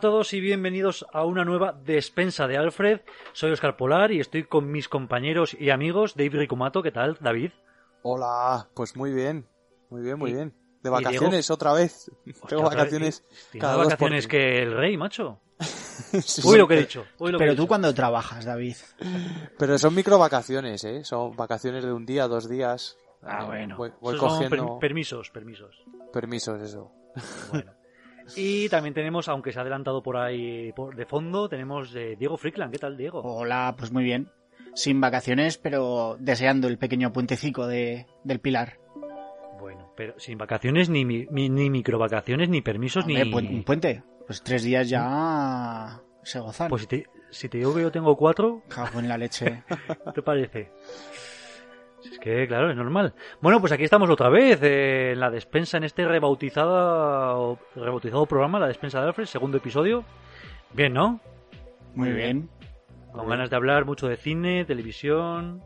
Hola a todos y bienvenidos a una nueva despensa de Alfred. Soy Oscar Polar y estoy con mis compañeros y amigos David Ricumato. ¿Qué tal, David? Hola, pues muy bien, muy bien, muy Y- bien. De vacaciones Diego. otra vez. Hostia, Tengo otra vez, vacaciones cada por vacaciones que el rey, macho. Sí, Uy, lo que he pero- dicho. uy, lo que Pero he tú dicho. cuando trabajas, David. Pero son micro vacaciones, ¿eh? Son vacaciones de un día, dos días. Ah, Eh, bueno. Voy, voy Esos son cogiendo per- permisos, permisos. permisos, eso. Bueno. Y también tenemos, aunque se ha adelantado por ahí por, de fondo, tenemos eh, Diego Frickland. ¿Qué tal, Diego? Hola, pues muy bien. Sin vacaciones, pero deseando el pequeño puentecico de, del Pilar. Bueno, pero sin vacaciones, ni, ni, ni microvacaciones, ni permisos, Hombre, ni... un puente. Pues tres días ya se gozan. Pues si te, si te digo que yo tengo cuatro, Cago en la leche. ¿qué te parece? Es que, claro, es normal. Bueno, pues aquí estamos otra vez, eh, en la despensa, en este rebautizado, rebautizado programa, la despensa de Alfred, segundo episodio. Bien, ¿no? Muy bien. Con ganas de hablar mucho de cine, televisión,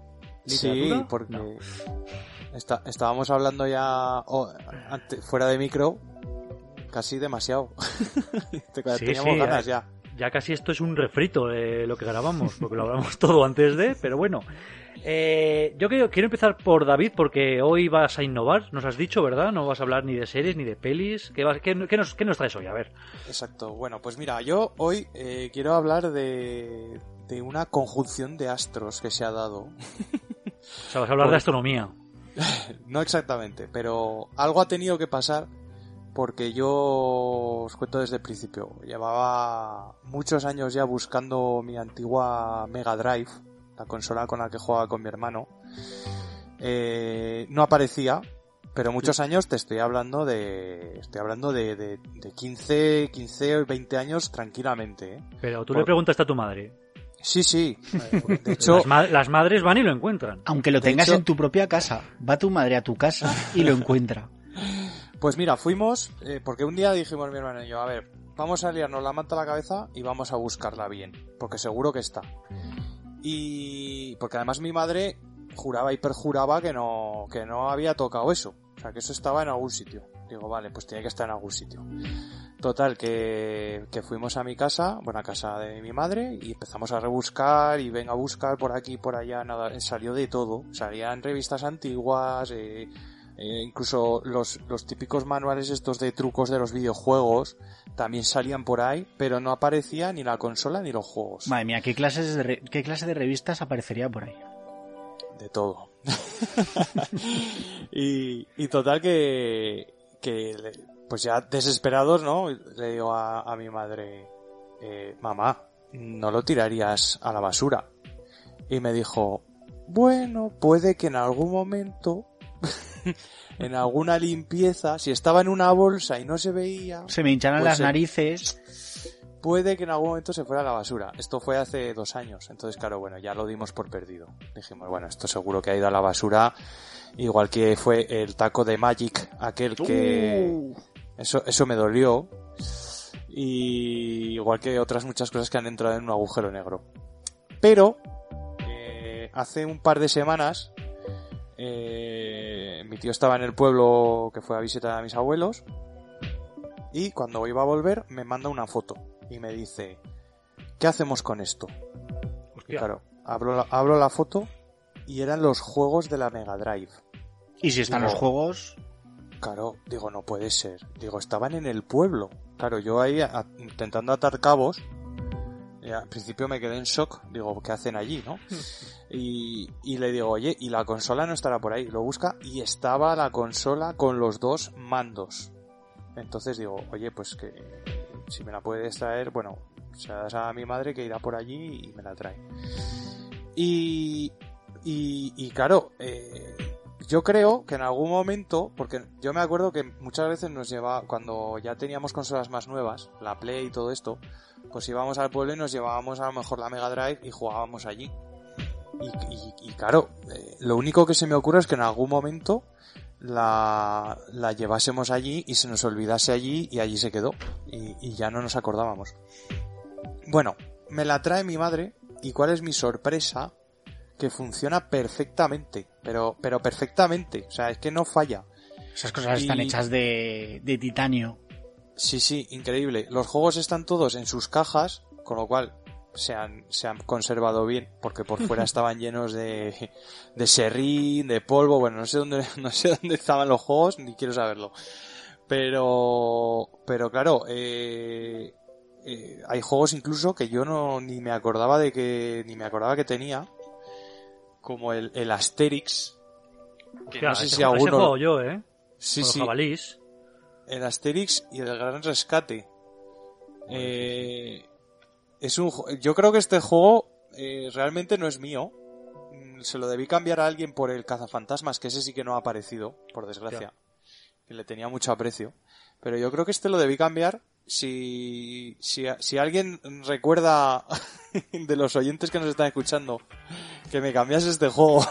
Sí, literatura. porque No. está- estábamos hablando ya oh, ante- fuera de micro casi demasiado. Te- Sí, Teníamos sí, ganas ya. Ya casi esto es un refrito de lo que grabamos, porque lo hablamos todo antes de, pero bueno. Eh, yo quiero, quiero empezar por David, porque hoy vas a innovar, nos has dicho, ¿verdad? No vas a hablar ni de series ni de pelis. ¿Qué, vas- qué- qué nos, qué nos traes hoy? A ver. Exacto. Bueno, pues mira, yo hoy eh, quiero hablar de, de una conjunción de astros que se ha dado. O sea, vas a hablar de astronomía. No exactamente, pero algo ha tenido que pasar porque yo os cuento desde el principio. Llevaba muchos años ya buscando mi antigua Mega Drive, la consola con la que jugaba con mi hermano. Eh, no aparecía, pero muchos años te estoy hablando de, estoy hablando de, de, de 15, 15 o 20 años tranquilamente. ¿eh? Pero tú Por- le preguntaste a tu madre. Sí, sí. De hecho, Las, ma- las madres van y lo encuentran. Aunque lo tengas hecho- en tu propia casa, va tu madre a tu casa y lo encuentra. Pues mira, fuimos, eh, porque un día dijimos mi hermano y yo, a ver, vamos a liarnos la manta a la cabeza y vamos a buscarla bien, porque seguro que está. Y porque además mi madre juraba y perjuraba que no, que no había tocado eso, o sea, que eso estaba en algún sitio. Digo, vale, pues tiene que estar en algún sitio. Total, que, que fuimos a mi casa, bueno, a casa de mi madre, y empezamos a rebuscar y venga a buscar por aquí, por allá, nada, salió de todo. Salían revistas antiguas, eh, eh, incluso los, los típicos manuales estos de trucos de los videojuegos también salían por ahí, pero no aparecía ni la consola ni los juegos. Madre mía, ¿qué, clases de re- ¿qué clase de revistas aparecería por ahí? De todo. y, y total que, que pues ya desesperados, ¿no? Le digo a, a mi madre, eh, mamá, no lo tirarías a la basura. Y me dijo, bueno, puede que en algún momento, en alguna limpieza, si estaba en una bolsa y no se veía, Se me hincharan Pues las narices. puede que en algún momento se fuera a la basura. Esto fue hace dos años, entonces claro, bueno, ya lo dimos por perdido. Dijimos, bueno, esto seguro que ha ido a la basura, igual que fue el taco de Magic, aquel que... Uh. Eso, eso me dolió. Y igual que otras muchas cosas que han entrado en un agujero negro. Pero, eh, hace un par de semanas, eh, mi tío estaba en el pueblo que fue a visitar a mis abuelos. Y cuando iba a volver, me manda una foto. Y me dice, ¿qué hacemos con esto? Y claro, abro la, abro la foto y eran los juegos de la Mega Drive. Y si están Digo, los juegos, Claro, digo, no puede ser. Digo, estaban en el pueblo. Claro, yo ahí a- intentando atar cabos. Y al principio me quedé en shock. Digo, ¿qué hacen allí, no? Y, y le digo, oye, y la consola no estará por ahí. Lo busca y estaba la consola con los dos mandos. Entonces digo, oye, pues que si me la puedes traer, bueno, se la das a mi madre que irá por allí y me la trae. Y, y, y claro, eh, yo creo que en algún momento, porque yo me acuerdo que muchas veces nos llevaba, cuando ya teníamos consolas más nuevas, la Play y todo esto, pues íbamos al pueblo y nos llevábamos a lo mejor la Mega Drive y jugábamos allí. Y, claro, eh, lo único que se me ocurre es que en algún momento la, llevásemos allí y se nos olvidase allí y allí se quedó. Y ya no nos acordábamos. Bueno, me la trae mi madre y cuál es mi sorpresa que funciona perfectamente, pero, pero perfectamente, o sea, es que no falla. esas cosas están hechas de, de titanio. Sí, sí, increíble. Los juegos están todos en sus cajas, con lo cual se han, se han conservado bien, porque por fuera estaban llenos de, de serrín, de polvo, bueno, no sé dónde, no sé dónde estaban los juegos, ni quiero saberlo. Pero, pero claro, eh, eh, hay juegos incluso que yo no, ni me acordaba de que, ni me acordaba que tenía, como el, el Asterix, que Hostia, no sé ese si juego- ese alguno, juego yo, ¿eh? sí, Con los sí, jabalís. el Asterix y el Gran Rescate. Eh, es un, yo creo que este juego eh, realmente no es mío. Mm, Se lo debí cambiar a alguien por el cazafantasmas, que ese sí que no ha aparecido, por desgracia. Que le tenía mucho aprecio. Pero yo creo que este lo debí cambiar. Si, si, si alguien recuerda de los oyentes que nos están escuchando que me cambiase este juego,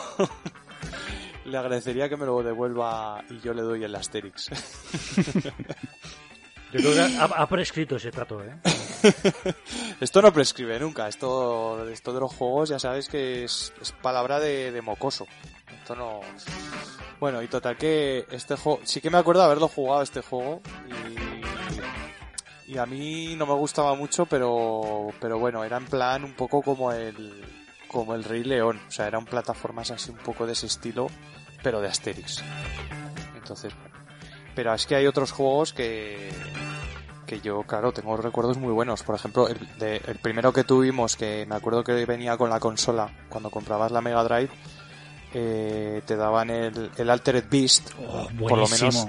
le agradecería que me lo devuelva y yo le doy el Asterix. Yo creo que ha, ha prescrito ese trato, ¿eh? Esto no prescribe nunca. Esto, esto de los juegos ya sabes que es, es palabra de, de mocoso. Esto no. Bueno, y total que este juego. Sí que me acuerdo haberlo jugado este juego. Y, a mí no me gustaba mucho, pero, pero bueno, era en plan un poco como el, como el Rey León. O sea, eran plataformas así un poco de ese estilo, pero de Asterix. Entonces, bueno. Pero es que hay otros juegos que, que yo, claro, tengo recuerdos muy buenos. Por ejemplo, el, de- el primero que tuvimos, que me acuerdo que venía con la consola, cuando comprabas la Mega Drive, eh, te daban el, el Altered Beast, Oh, por lo menos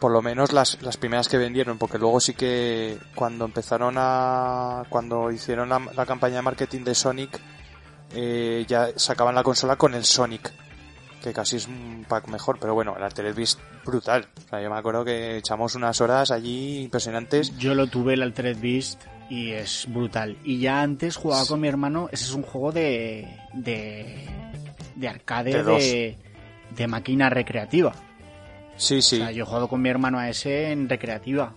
por lo menos las, las primeras que vendieron, porque luego sí que cuando empezaron a. cuando hicieron la, la campaña de marketing de Sonic, eh, ya sacaban la consola con el Sonic, que casi es un pack mejor, pero bueno, el Altered Beast brutal. O sea, yo me acuerdo que echamos unas horas allí impresionantes. Yo lo tuve el Altered Beast y es brutal. Y ya antes jugaba con mi hermano, ese es un juego de de, de arcade De de, de máquina recreativa. Sí, sí. O sea, yo he jugado con mi hermano a ese en recreativa.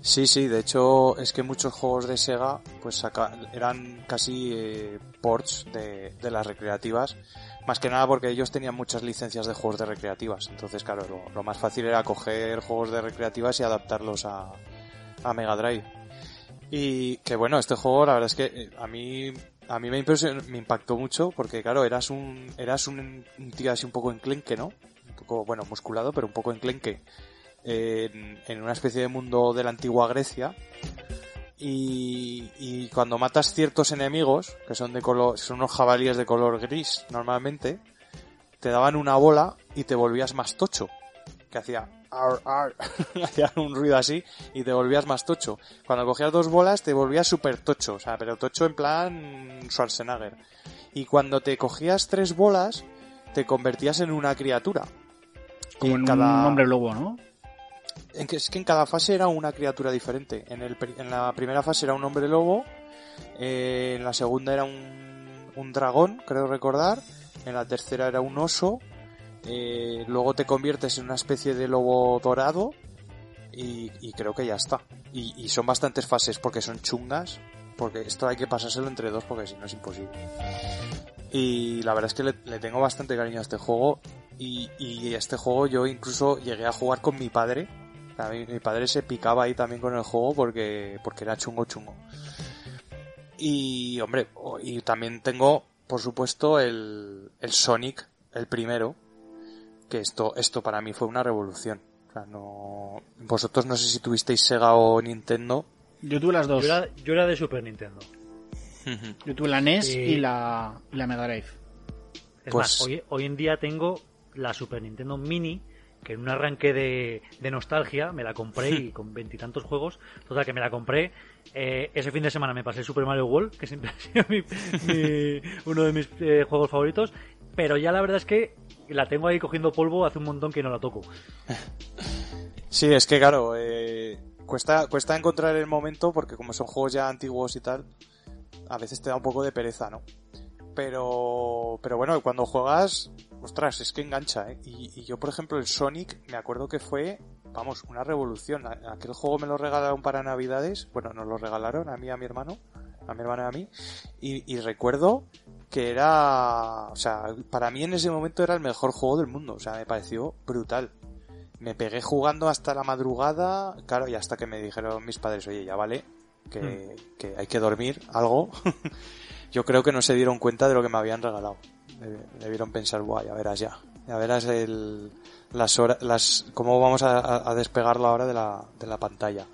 Sí, sí, de hecho es que muchos juegos de Sega pues eran casi eh, ports de, de las recreativas, más que nada porque ellos tenían muchas licencias de juegos de recreativas, entonces claro, lo, lo más fácil era coger juegos de recreativas y adaptarlos a, a Mega Drive. Y que bueno, este juego la verdad es que eh, a mí a mí me, impresionó- me impactó mucho porque claro, eras un eras un, un tío así un poco enclenque, ¿no? Poco, bueno, musculado, pero un poco enclenque en, una especie de mundo de la antigua Grecia. Y, y cuando matas ciertos enemigos, que son de color, son unos jabalíes de color gris normalmente, te daban una bola y te volvías más tocho. Que hacía un ruido así y te volvías más tocho. Cuando cogías dos bolas te volvías súper tocho, o sea, pero tocho en plan Schwarzenegger. Y cuando te cogías tres bolas, te convertías en una criatura. Como en cada- un hombre lobo, ¿no? es que en cada fase era una criatura diferente. En, el, en la primera fase era un hombre lobo, eh, en la segunda era un, un dragón, creo recordar, en la tercera era un oso, eh, luego te conviertes en una especie de lobo dorado y, y creo que ya está. Y, y son bastantes fases porque son chungas, porque esto hay que pasárselo entre dos porque si no es imposible. Y la verdad es que le, tengo bastante cariño a este juego y, y este juego yo incluso llegué a jugar con mi padre. Mi, padre se picaba ahí también con el juego porque, porque era chungo chungo. Y hombre, y también tengo, por supuesto, el, el Sonic, el primero, que esto, esto para mí fue una revolución. O sea, no, vosotros no sé si tuvisteis Sega o Nintendo. Yo tuve las dos. Yo era, yo era de Super Nintendo. Yo tuve la NES Sí. y la, y la Mega Drive. Es Pues- más, hoy, hoy en día tengo la Super Nintendo Mini, que en un arranque de, de nostalgia me la compré y con veintitantos juegos. Total, que me la compré. eh, ese fin de semana me pasé el Super Mario World, que siempre ha sido mi- mi- uno de mis eh, juegos favoritos. Pero ya la verdad es que la tengo ahí cogiendo polvo hace un montón que no la toco. Sí, es que claro, eh, cuesta, cuesta encontrar el momento porque como son juegos ya antiguos y tal, a veces te da un poco de pereza, ¿no? Pero, pero bueno, cuando juegas, ostras, es que engancha, ¿eh? Y, y yo, por ejemplo, el Sonic, me acuerdo que fue, vamos, una revolución. Aquel juego me lo regalaron para Navidades, bueno, nos lo regalaron a mí a mi hermano, a mi hermano y a mí, y, y recuerdo que era, o sea, para mí en ese momento era el mejor juego del mundo, o sea, me pareció brutal. Me pegué jugando hasta la madrugada, claro, y hasta que me dijeron mis padres, oye, ya vale, que, Hmm. que hay que dormir algo. Yo creo que no se dieron cuenta de lo que me habían regalado. Deb- Debieron pensar, guay, ya verás ya. Ya verás el, las horas, las, cómo vamos a, a- a despegar la hora de la, de la pantalla.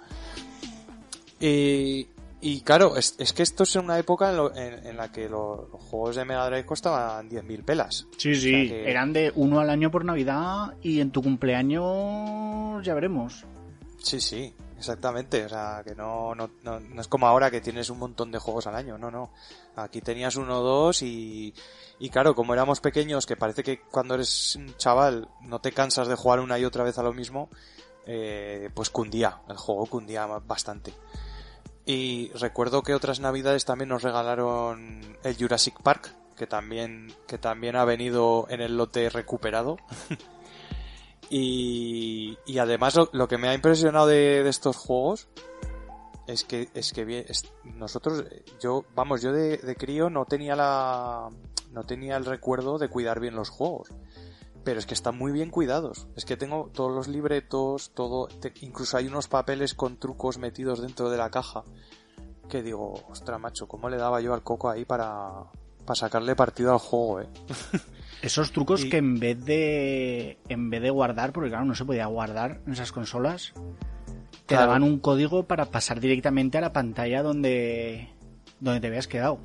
Y, y claro, es, es que esto es una época en, lo- en- en la que lo- los juegos de Mega Drive costaban 10.000 pelas. Sí, O sí, sea que- eran de uno al año por Navidad y en tu cumpleaños ya veremos. Sí, sí, exactamente. O sea, que no, no, no, no es como ahora que tienes un montón de juegos al año. No, no. Aquí tenías uno o dos y, y claro, como éramos pequeños, que parece que cuando eres un chaval no te cansas de jugar una y otra vez a lo mismo, eh, pues cundía, el juego cundía bastante. Y recuerdo que otras navidades también nos regalaron el Jurassic Park, que también, que también ha venido en el lote recuperado. Y, y además lo, lo que me ha impresionado de, de estos juegos es que es que bien, es- nosotros yo vamos yo de, de crío no tenía la no tenía el recuerdo de cuidar bien los juegos pero es que están muy bien cuidados es que tengo todos los libretos todo te- incluso hay unos papeles con trucos metidos dentro de la caja que digo ostras macho cómo le daba yo al coco ahí para para sacarle partido al juego eh Esos trucos Y- que en vez de en vez de guardar, porque claro, no se podía guardar en esas consolas, te Claro. daban un código para pasar directamente a la pantalla donde donde te habías quedado.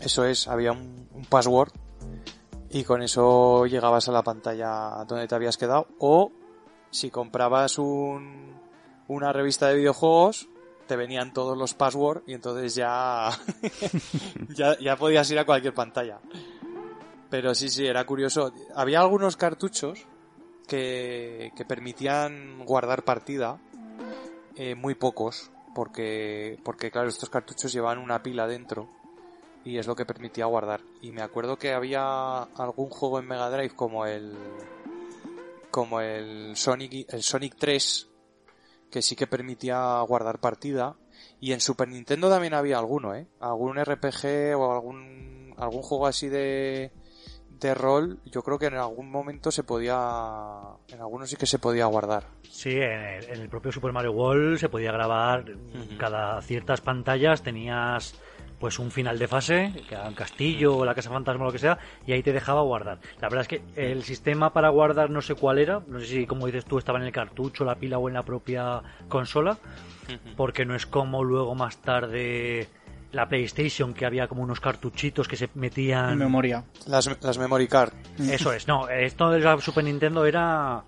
Eso es, había un, un password y con eso llegabas a la pantalla donde te habías quedado. O si comprabas un, una revista de videojuegos, te venían todos los passwords y entonces ya, ya, podías ir a cualquier pantalla. Pero sí, sí, era curioso. Había algunos cartuchos que, que permitían guardar partida, eh, muy pocos, porque, porque claro, estos cartuchos llevaban una pila dentro y es lo que permitía guardar. Y me acuerdo que había algún juego en Mega Drive como el como el Sonic el Sonic 3 que sí que permitía guardar partida y en Super Nintendo también había alguno, ¿eh? Algún RPG o algún algún juego así de de rol, yo creo que en algún momento se podía en algunos sí que se podía guardar. Sí, en el, en el propio Super Mario World se podía grabar cada ciertas pantallas tenías pues un final de fase, que era un castillo o la casa fantasma o lo que sea, y ahí te dejaba guardar. La verdad es que el sistema para guardar no sé cuál era, no sé si como dices tú estaba en el cartucho, la pila o en la propia consola, porque no es como luego más tarde la PlayStation que había como unos cartuchitos que se En metían memoria. Las, las memory card. eso es, no, esto de la Super Nintendo era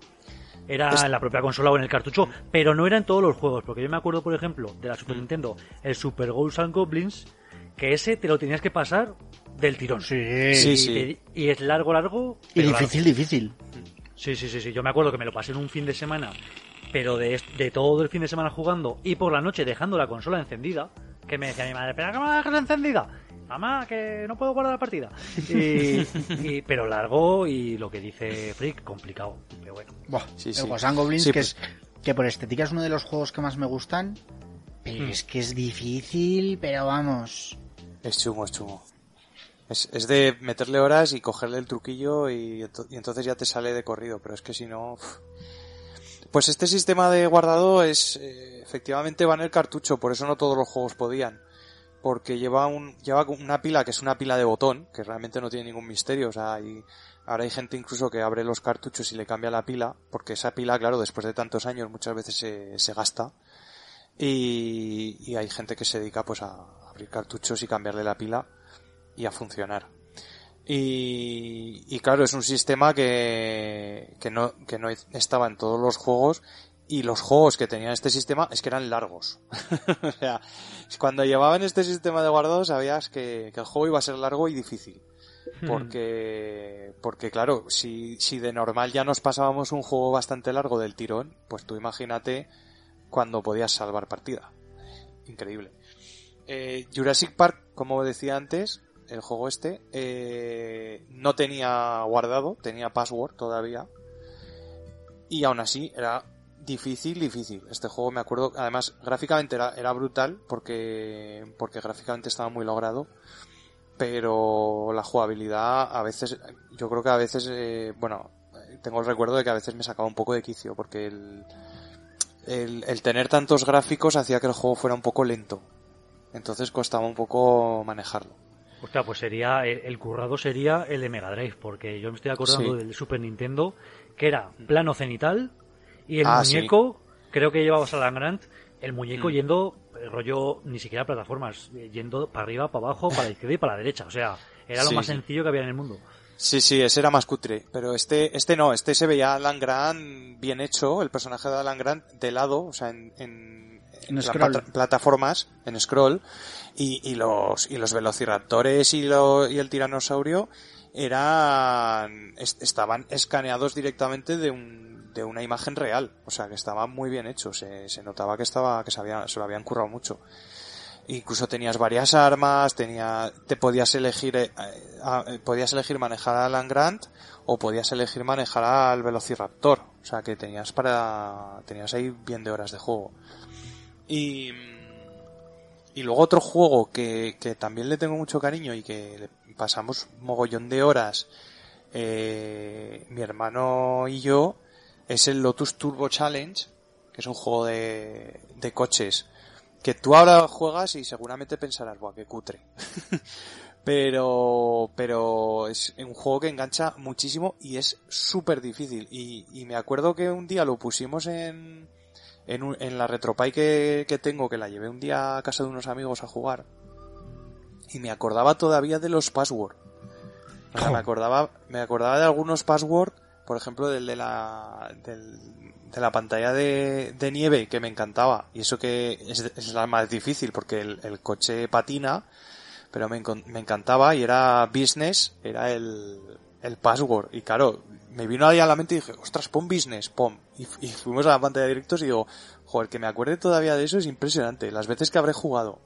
era en la propia consola o en el cartucho, pero no era en todos los juegos, porque yo me acuerdo, por ejemplo, de la Super Nintendo, el Super Ghosts and Goblins, que ese te lo tenías que pasar del tirón. Sí. Sí, y, sí. te- y es largo, largo. Y difícil, difícil. Sí, sí, sí, sí. Yo me acuerdo que me lo pasé en un fin de semana, pero de, de todo el fin de semana jugando y por la noche dejando la consola encendida, que me decía mi madre, ¿pero cómo la dejas encendida? Mamá, que no puedo guardar la partida. Y, y- pero largo y lo que dice Frick, complicado. Pero bueno. Buah, Sí, el Goblins, Sí, que, pues- es, que por estética es uno de los juegos que más me gustan, pero Hmm. es que es difícil, pero vamos. Es chungo, es chungo. Es, es de meterle horas y cogerle el truquillo y, ento- y entonces ya te sale de corrido, pero es que si no... Pues este sistema de guardado es... eh, efectivamente va en el cartucho, por eso no todos los juegos podían. Porque lleva un lleva una pila que es una pila de botón, que realmente no tiene ningún misterio, o sea, hay, ahora hay gente incluso que abre los cartuchos y le cambia la pila, porque esa pila, claro, después de tantos años muchas veces se, se gasta. Y, y hay gente que se dedica pues a abrir cartuchos y cambiarle la pila y a funcionar. Y, y claro, es un sistema que, que, no, que no estaba en todos los juegos y los juegos que tenían este sistema es que eran largos. o sea, cuando llevaban este sistema de guardado sabías que, que el juego iba a ser largo y difícil. Porque, porque claro, si, si de normal ya nos pasábamos un juego bastante largo del tirón, pues tú imagínate cuando podías salvar partida. Increíble. Eh, Jurassic Park, como decía antes, el juego este, eh, no tenía guardado, tenía password todavía. Y aún así era difícil, difícil. Este juego me acuerdo, además gráficamente era, era brutal porque, porque gráficamente estaba muy logrado. Pero la jugabilidad a veces, yo creo que a veces, eh, bueno, tengo el recuerdo de que a veces me sacaba un poco de quicio porque el, el, el tener tantos gráficos hacía que el juego fuera un poco lento. Entonces costaba un poco manejarlo. Hostia, pues sería, el, el currado sería el de Mega Drive, porque yo me estoy acordando Sí. del Super Nintendo, que era plano cenital, y el Ah, sí. muñeco, creo que llevabas a la Grant, el muñeco Mm. yendo, eh, rollo, ni siquiera plataformas, eh, yendo para arriba, para abajo, para la izquierda y para la derecha. O sea, era lo Sí, más sencillo que había en el mundo. Sí, sí, ese era más cutre, pero este, este no, este se veía a Alan Grant bien hecho, el personaje de Alan Grant de lado, o sea, en, en, En las plataformas, en scroll, y, y los, y los velociraptores y, lo, y el tiranosaurio eran, es- estaban escaneados directamente de un, de una imagen real, o sea, que estaba muy bien hecho, se, se notaba que estaba, que se, había, se lo habían currado mucho. Incluso tenías varias armas, tenía, te podías elegir, eh, eh, podías elegir manejar a Alan Grant o podías elegir manejar al Velociraptor. O sea que tenías para, tenías ahí bien de horas de juego. Y, y luego otro juego que, que también le tengo mucho cariño y que le pasamos mogollón de horas, eh, mi hermano y yo, es el Lotus Turbo Challenge, que es un juego de, de coches que tú ahora juegas y seguramente pensarás, buah, qué cutre. pero, pero es un juego que engancha muchísimo y es súper difícil. Y, y me acuerdo que un día lo pusimos en, en, un- en la retropie que, que tengo, que la llevé un día a casa de unos amigos a jugar. Y me acordaba todavía de los passwords. O sea, me acordaba, me acordaba de algunos passwords, por ejemplo, del de la, del, de la pantalla de, de nieve, que me encantaba. Y eso que es, es la más difícil, porque el, el coche patina, pero me, me encantaba y era business, era el, el password. Y claro, me vino ahí a la mente y dije, ostras, pon business, pon. Y, fu- y fuimos a la pantalla de directos y digo, joder, que me acuerde todavía de eso es impresionante, las veces que habré jugado.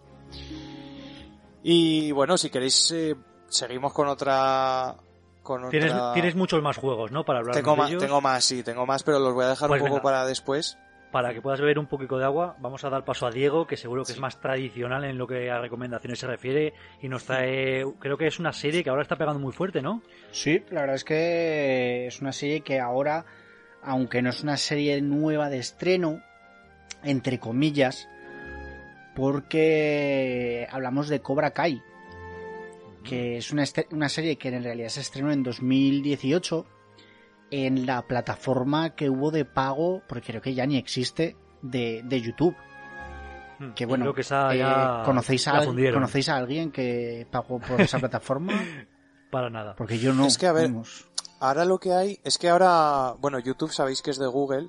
Y bueno, si queréis, eh, seguimos con otra... Con Tienes, muchos más juegos, ¿no? Para hablar Tengo de más, ellos. tengo más, sí, tengo más, pero los voy a dejar Pues un poco venga. para después. Para que puedas beber un poquito de agua, vamos a dar paso a Diego, que seguro que es más tradicional en lo que a recomendaciones se refiere y nos trae, creo que es una serie que ahora está pegando muy fuerte, ¿no? Sí, la verdad es que es una serie que ahora, aunque no es una serie nueva de estreno, entre comillas, porque hablamos de Cobra Kai, que es una, una serie que en realidad se estrenó en 2018 en la plataforma que hubo de pago, porque creo que ya ni existe, de, de YouTube. Que bueno, creo que esa eh, ¿conocéis, a, fundieron. ¿conocéis a alguien que pagó por esa plataforma? Para nada. Porque yo no. Es que, a ver, vamos. Ahora lo que hay es que ahora, bueno, YouTube sabéis que es de Google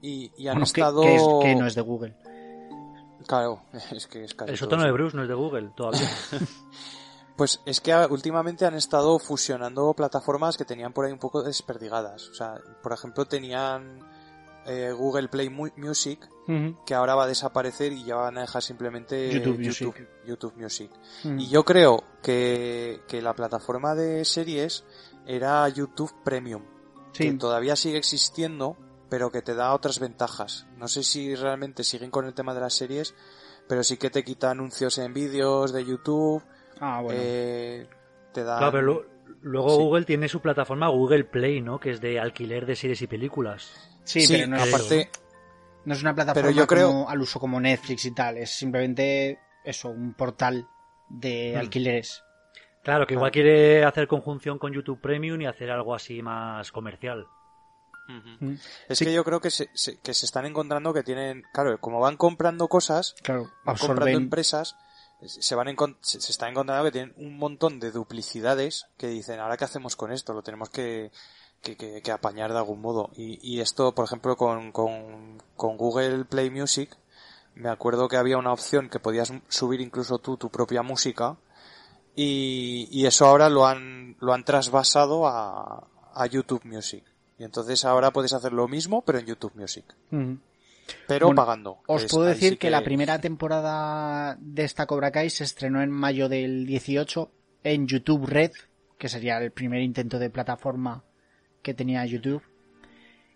y, y han Bueno, que- estado... que, es, que no es de Google. Claro, es que es casi El sótano de. Bruce no es de Google todavía. Pues es que últimamente han estado fusionando plataformas que tenían por ahí un poco desperdigadas. O sea, por ejemplo, tenían eh, Google Play Mu- Music, que ahora va a desaparecer y ya van a dejar simplemente YouTube YouTube, Music. YouTube Music. Ujú. Y yo creo que, que la plataforma de series era YouTube Premium, que todavía sigue existiendo, pero que te da otras ventajas. No sé si realmente siguen con el tema de las series, pero sí que te quita anuncios en vídeos de YouTube, ah, bueno. eh, te da... Claro, pero lo- luego Sí. Google tiene su plataforma Google Play, ¿no? Que es de alquiler de series y películas. sí, sí, pero no es, aparte, no es una plataforma pero yo creo- como- al uso como Netflix y tal. Es simplemente eso, un portal de Hmm. alquileres. Claro, que igual Claro. quiere hacer conjunción con YouTube Premium y hacer algo así más comercial. Ujú. Mm. es Sí. que yo creo que se, se- que se están encontrando que tienen, claro, como van comprando cosas, Claro, van comprando empresas, se van se, se están encontrando que tienen un montón de duplicidades que dicen, ahora qué hacemos con esto, lo tenemos que, que, que- que apañar de algún modo. Y, y esto, por ejemplo, con, con, con Google Play Music, me acuerdo que había una opción que podías subir incluso tú tu propia música y, y eso ahora lo han, lo han trasvasado a, a YouTube Music. Y entonces ahora puedes hacer lo mismo, pero en YouTube Music. Pero Bueno, pagando. Os Es- puedo decir sí que... la primera temporada de esta Cobra Kai se estrenó en mayo del 18 en YouTube Red, que sería el primer intento de plataforma que tenía YouTube.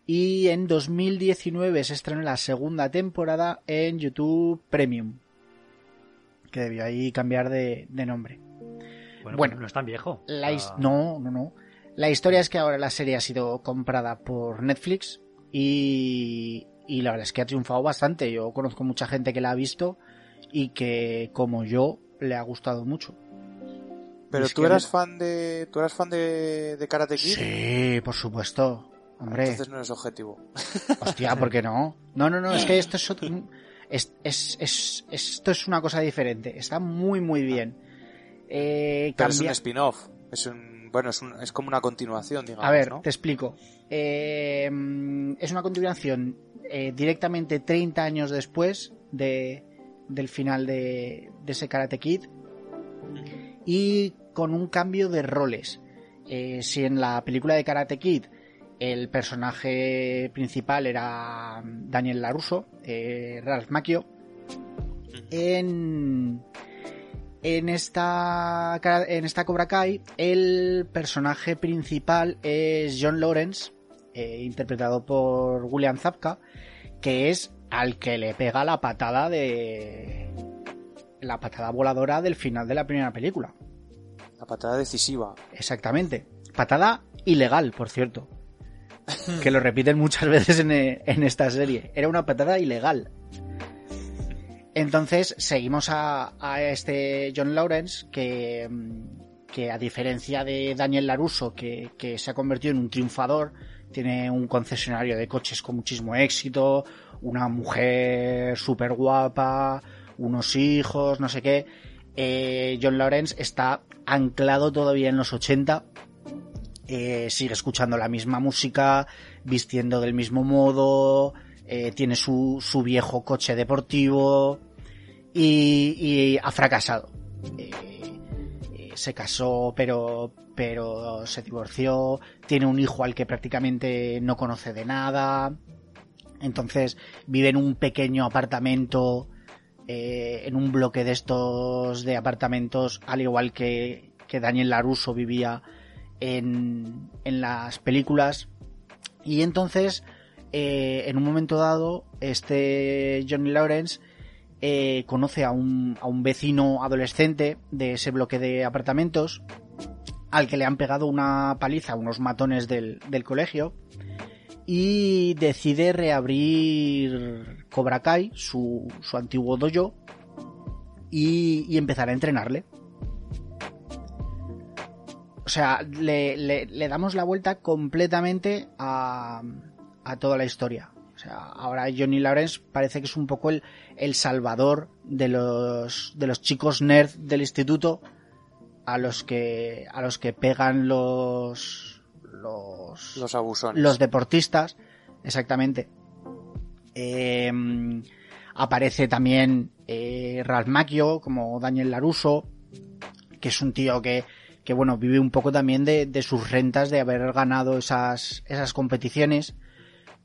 Y en 2019 se estrenó la segunda temporada en YouTube Premium, que debió ahí cambiar de, de nombre. Bueno, Bueno. pues no es tan viejo. La Ah, no, no, no. La historia es que ahora la serie ha sido comprada por Netflix y, y la verdad es que ha triunfado bastante. Yo conozco mucha gente que la ha visto y que, como yo, le ha gustado mucho. Pero Es tú eras me- fan de, tú eras fan de, de Karate Kid. Sí, por supuesto. Hombre, Entonces no eres objetivo. hostia, ¿por qué no? No, no, no, es que esto es, otro- es, es, es- esto es una cosa diferente. Está muy, muy bien. Eh, Pero es un spin-off. Es un, bueno, es, un, es como una continuación, digamos, A ver, ¿no? te explico. Eh, es una continuación eh, directamente 30 años después de, del final de, de ese Karate Kid y con un cambio de roles. Eh, si en la película de Karate Kid el personaje principal era Daniel LaRusso, eh, Ralph Macchio, en, en esta en esta Cobra Kai el personaje principal es John Lawrence eh, interpretado por William Zabka que es al que le pega la patada de la patada voladora del final de la primera película. La patada decisiva. exactamente. Patada ilegal por cierto. Que lo repiten muchas veces en, eh, en esta serie. Era una patada ilegal. Entonces seguimos a, a este John Lawrence que, mm, que a diferencia de Daniel Laruso que, que se ha convertido en un triunfador, tiene un concesionario de coches con muchísimo éxito, una mujer súper guapa, unos hijos, no sé qué. Eh, John Lawrence está anclado todavía en los 80 eh, sigue escuchando la misma música, vistiendo del mismo modo, eh, tiene su, su viejo coche deportivo y, y ha fracasado. Se casó, pero, pero se divorció, tiene un hijo al que prácticamente no conoce de nada. Entonces vive en un pequeño apartamento, eh, en un bloque de estos de apartamentos, al igual que, que Daniel Laruso vivía en, en las películas. Y entonces, eh, en un momento dado, este Johnny Lawrence eh, conoce a un, a un vecino adolescente de ese bloque de apartamentos al que le han pegado una paliza unos matones del, del colegio y decide reabrir Cobra Kai, su, su antiguo dojo, y, y empezar a entrenarle. O sea, le, le- le damos la vuelta completamente a, a toda la historia. O sea, ahora Johnny Lawrence parece que es un poco el, el salvador de los, de los chicos nerd del instituto a los que, a los que pegan los, los, Los abusones. los deportistas, exactamente. Eh, aparece también eh, Ralph Macchio como Daniel Laruso, que es un tío que, que bueno, vive un poco también de, de sus rentas de haber ganado esas, esas competiciones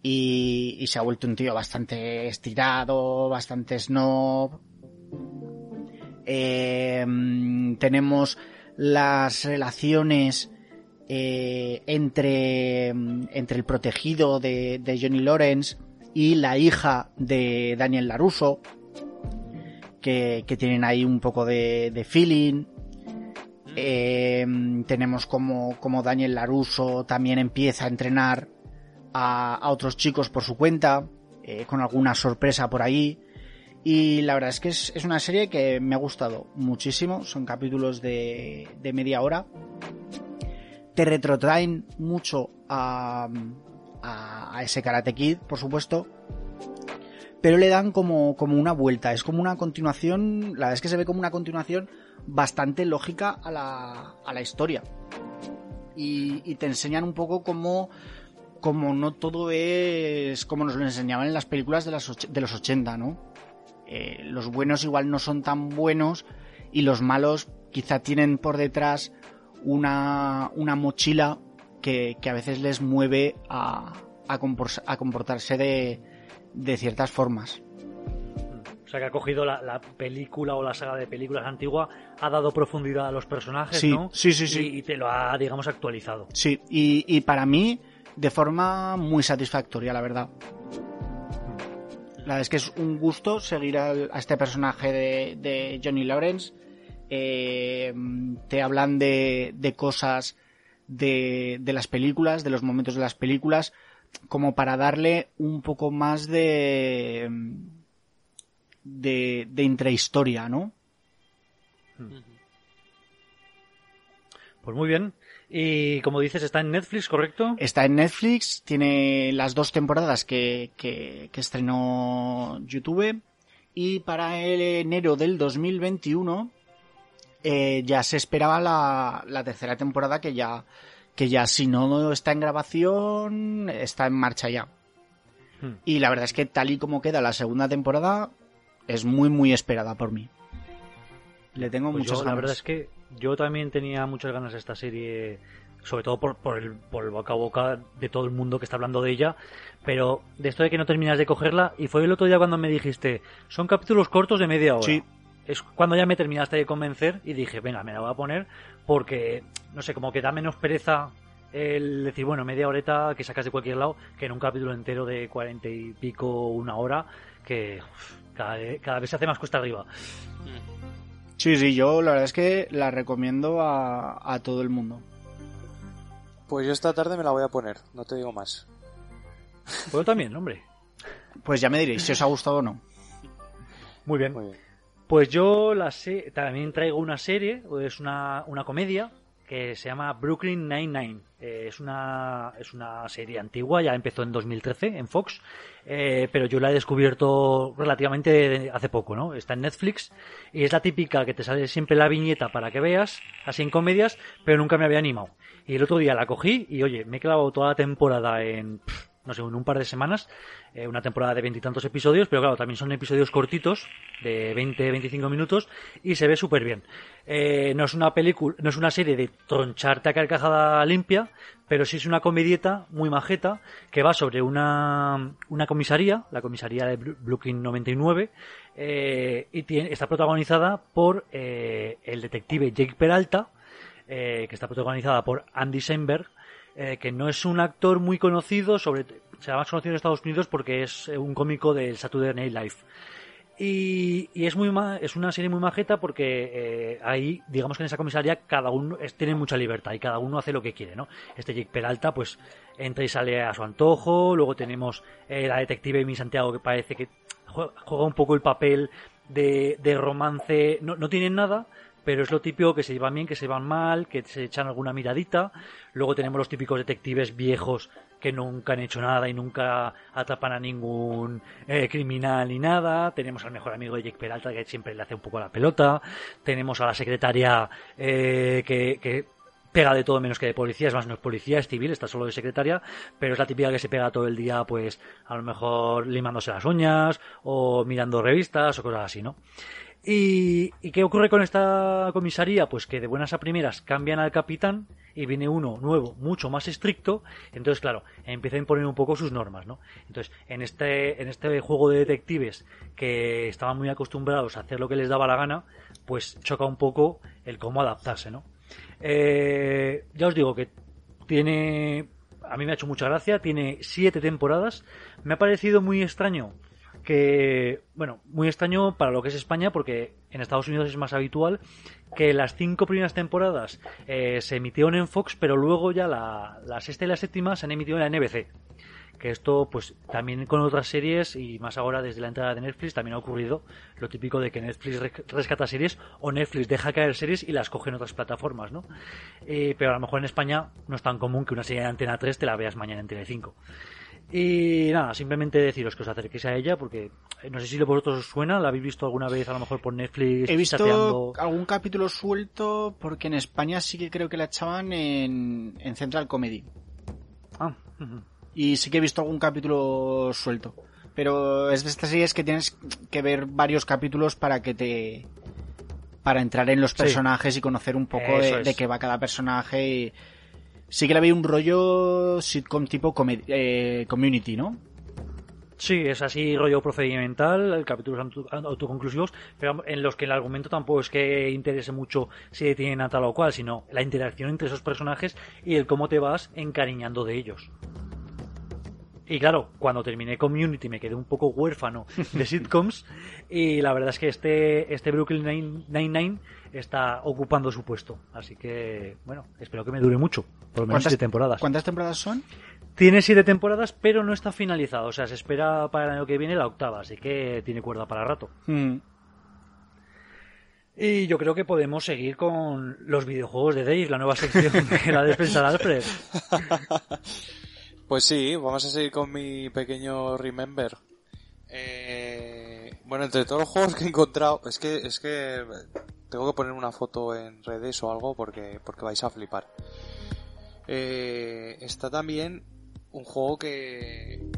y, y se ha vuelto un tío bastante estirado, bastante snob. Eh, tenemos las relaciones eh, entre, entre el protegido de, Johnny Lawrence y la hija de Daniel Laruso, que, que tienen ahí un poco de, de feeling. Eh, tenemos como, como Daniel Laruso también empieza a entrenar a, a otros chicos por su cuenta, eh, con alguna sorpresa por ahí. Y la verdad es que es, es una serie que me ha gustado muchísimo. Son capítulos de, de media hora. Te retrotraen mucho a, a, ese Karate Kid, por supuesto. Pero le dan como, como una vuelta. Es como una continuación. La verdad es que se ve como una continuación bastante lógica a la, a la historia. Y, y te enseñan un poco cómo, como no todo es como nos lo enseñaban en las películas de, las de los 80, ¿no? Eh, los buenos igual no son tan buenos y los malos quizá tienen por detrás una, una mochila que, que a veces les mueve a, a, compor- a comportarse de, de ciertas formas. O sea, que ha cogido la, la película o la saga de películas antigua, ha dado profundidad a los personajes, Sí, ¿no? sí, sí, sí. Y, y te lo ha, digamos, actualizado. Sí, y, y para mí de forma muy satisfactoria, la verdad. La verdad es que es un gusto seguir a este personaje de, de Johnny Lawrence. Eh, te hablan de, de cosas de, de las películas, de los momentos de las películas, como para darle un poco más de de, de intrahistoria, ¿no? Pues muy bien. Y como dices, está en Netflix, ¿correcto? Está en Netflix, tiene las dos temporadas que, que, que estrenó YouTube y para el enero del 2021 eh, ya se esperaba la, la tercera temporada que ya, que ya si no está en grabación está en marcha ya. Hmm. Y la verdad es que tal y como queda la segunda temporada es muy muy esperada por mí. Le tengo Pues muchas yo, ganas. La verdad es que yo también tenía muchas ganas de esta serie, sobre todo por, por, el, por el boca a boca de todo el mundo que está hablando de ella, pero de esto de que no terminas de cogerla, y fue el otro día cuando me dijiste, son capítulos cortos de media hora. Sí. Es cuando ya me terminaste de convencer y dije, venga, me la voy a poner, porque, no sé, como que da menos pereza el decir, bueno, media horeta que sacas de cualquier lado, que en un capítulo entero de cuarenta y pico, una hora, que uf, cada, cada vez se hace más cuesta arriba. Sí, sí, yo la verdad es que la recomiendo a, a todo el mundo. Pues yo esta tarde me la voy a poner, no te digo más. Pues yo también, hombre. Pues ya me diréis si os ha gustado o no. Muy bien. Muy bien. Pues yo la sé, también traigo una serie, es una, una comedia que se llama Brooklyn Nine-Nine. Eh, es, una, es una serie antigua, ya empezó en 2013 en Fox, eh, pero yo la he descubierto relativamente hace poco, ¿no? Está en Netflix y es la típica que te sale siempre la viñeta para que veas, así en comedias, pero nunca me había animado. Y el otro día la cogí y oye, me he clavado toda la temporada en, no sé, en un par de semanas, eh, una temporada de veintitantos episodios, pero claro, también son episodios cortitos, de 20-25 minutos, y se ve súper bien. Eh, no es una película, no es una serie de troncharte a carcajada limpia, pero sí es una comedieta muy majeta, que va sobre una, una comisaría, la comisaría de Brooklyn 99, eh, y tiene, está protagonizada por eh, el detective Jake Peralta, eh, que está protagonizada por Andy Samberg, eh, que no es un actor muy conocido, sobre, se llama más conocido en Estados Unidos porque es eh, un cómico del Saturday Night Live. Y, y es muy ma- es una serie muy majeta porque eh, ahí, digamos que en esa comisaría cada uno es- tiene mucha libertad y cada uno hace lo que quiere, ¿no? Este Jake Peralta, pues entra y sale a su antojo. Luego tenemos la detective Amy Santiago que parece que jue- juega un poco el papel de, de romance. No, no tienen nada, pero es lo típico que se llevan bien, que se llevan mal, que se echan alguna miradita. Luego tenemos los típicos detectives viejos que nunca han hecho nada y nunca atrapan a ningún eh, criminal ni nada. Tenemos al mejor amigo de Jake Peralta que siempre le hace un poco la pelota. Tenemos a la secretaria eh, que, que pega de todo menos que de policía, es más, no es policía, es civil, está solo de secretaria, pero es la típica que se pega todo el día, pues, a lo mejor limándose las uñas, o mirando revistas, o cosas así, ¿no? ¿Y, ¿Y qué ocurre con esta comisaría? Pues que de buenas a primeras cambian al capitán y viene uno nuevo, mucho más estricto. Entonces, claro, empieza a imponer un poco sus normas, ¿no? Entonces, en este, en este juego de detectives que estaban muy acostumbrados a hacer lo que les daba la gana, pues choca un poco el cómo adaptarse, ¿no? Eh, ya os digo que tiene, a mí me ha hecho mucha gracia, tiene siete temporadas. Me ha parecido muy extraño que, bueno, muy extraño para lo que es España, porque en Estados Unidos es más habitual que las cinco primeras temporadas eh, se emitieron en Fox, pero luego ya la, la sexta y la séptima se han emitido en la NBC. Que esto, pues también con otras series y más ahora desde la entrada de Netflix también ha ocurrido lo típico de que Netflix re- rescata series o Netflix deja caer series y las coge en otras plataformas, ¿no? Eh, pero a lo mejor en España no es tan común que una serie de Antena 3 te la veas mañana en Telecinco. Y nada, simplemente deciros que os acerquéis a ella porque eh, no sé si a vosotros os suena, la habéis visto alguna vez a lo mejor por Netflix. He visto chateando. algún capítulo suelto porque en España sí que creo que la echaban en, en Central Comedy. Ah. Y sí que he visto algún capítulo suelto. Pero es de estas series que tienes que ver varios capítulos para que te... para entrar en los Sí. personajes y conocer un poco de, de qué va cada personaje. y- Sí que le veo un rollo sitcom tipo eh, community, ¿no? Sí, es así rollo procedimental, capítulos auto- autoconclusivos, pero en los que el argumento tampoco es que interese mucho si detienen a tal o cual, sino la interacción entre esos personajes y el cómo te vas encariñando de ellos. Y claro, cuando terminé Community me quedé un poco huérfano de sitcoms y la verdad es que este, este Brooklyn Nine-Nine está ocupando su puesto. Así que, bueno, espero que me dure mucho, por lo menos siete temporadas. ¿Cuántas temporadas son? Tiene siete temporadas, pero no está finalizado. O sea, se espera para el año que viene la octava, así que tiene cuerda para rato. Mm. Y yo creo que podemos seguir con los videojuegos de Dave, la nueva sección de la despensa de Alfred. Pues sí, vamos a seguir con mi pequeño Remember. Eh, bueno, entre todos los juegos que he encontrado, es que, es que tengo que poner una foto en redes o algo porque, porque vais a flipar. Eh, está también un juego que,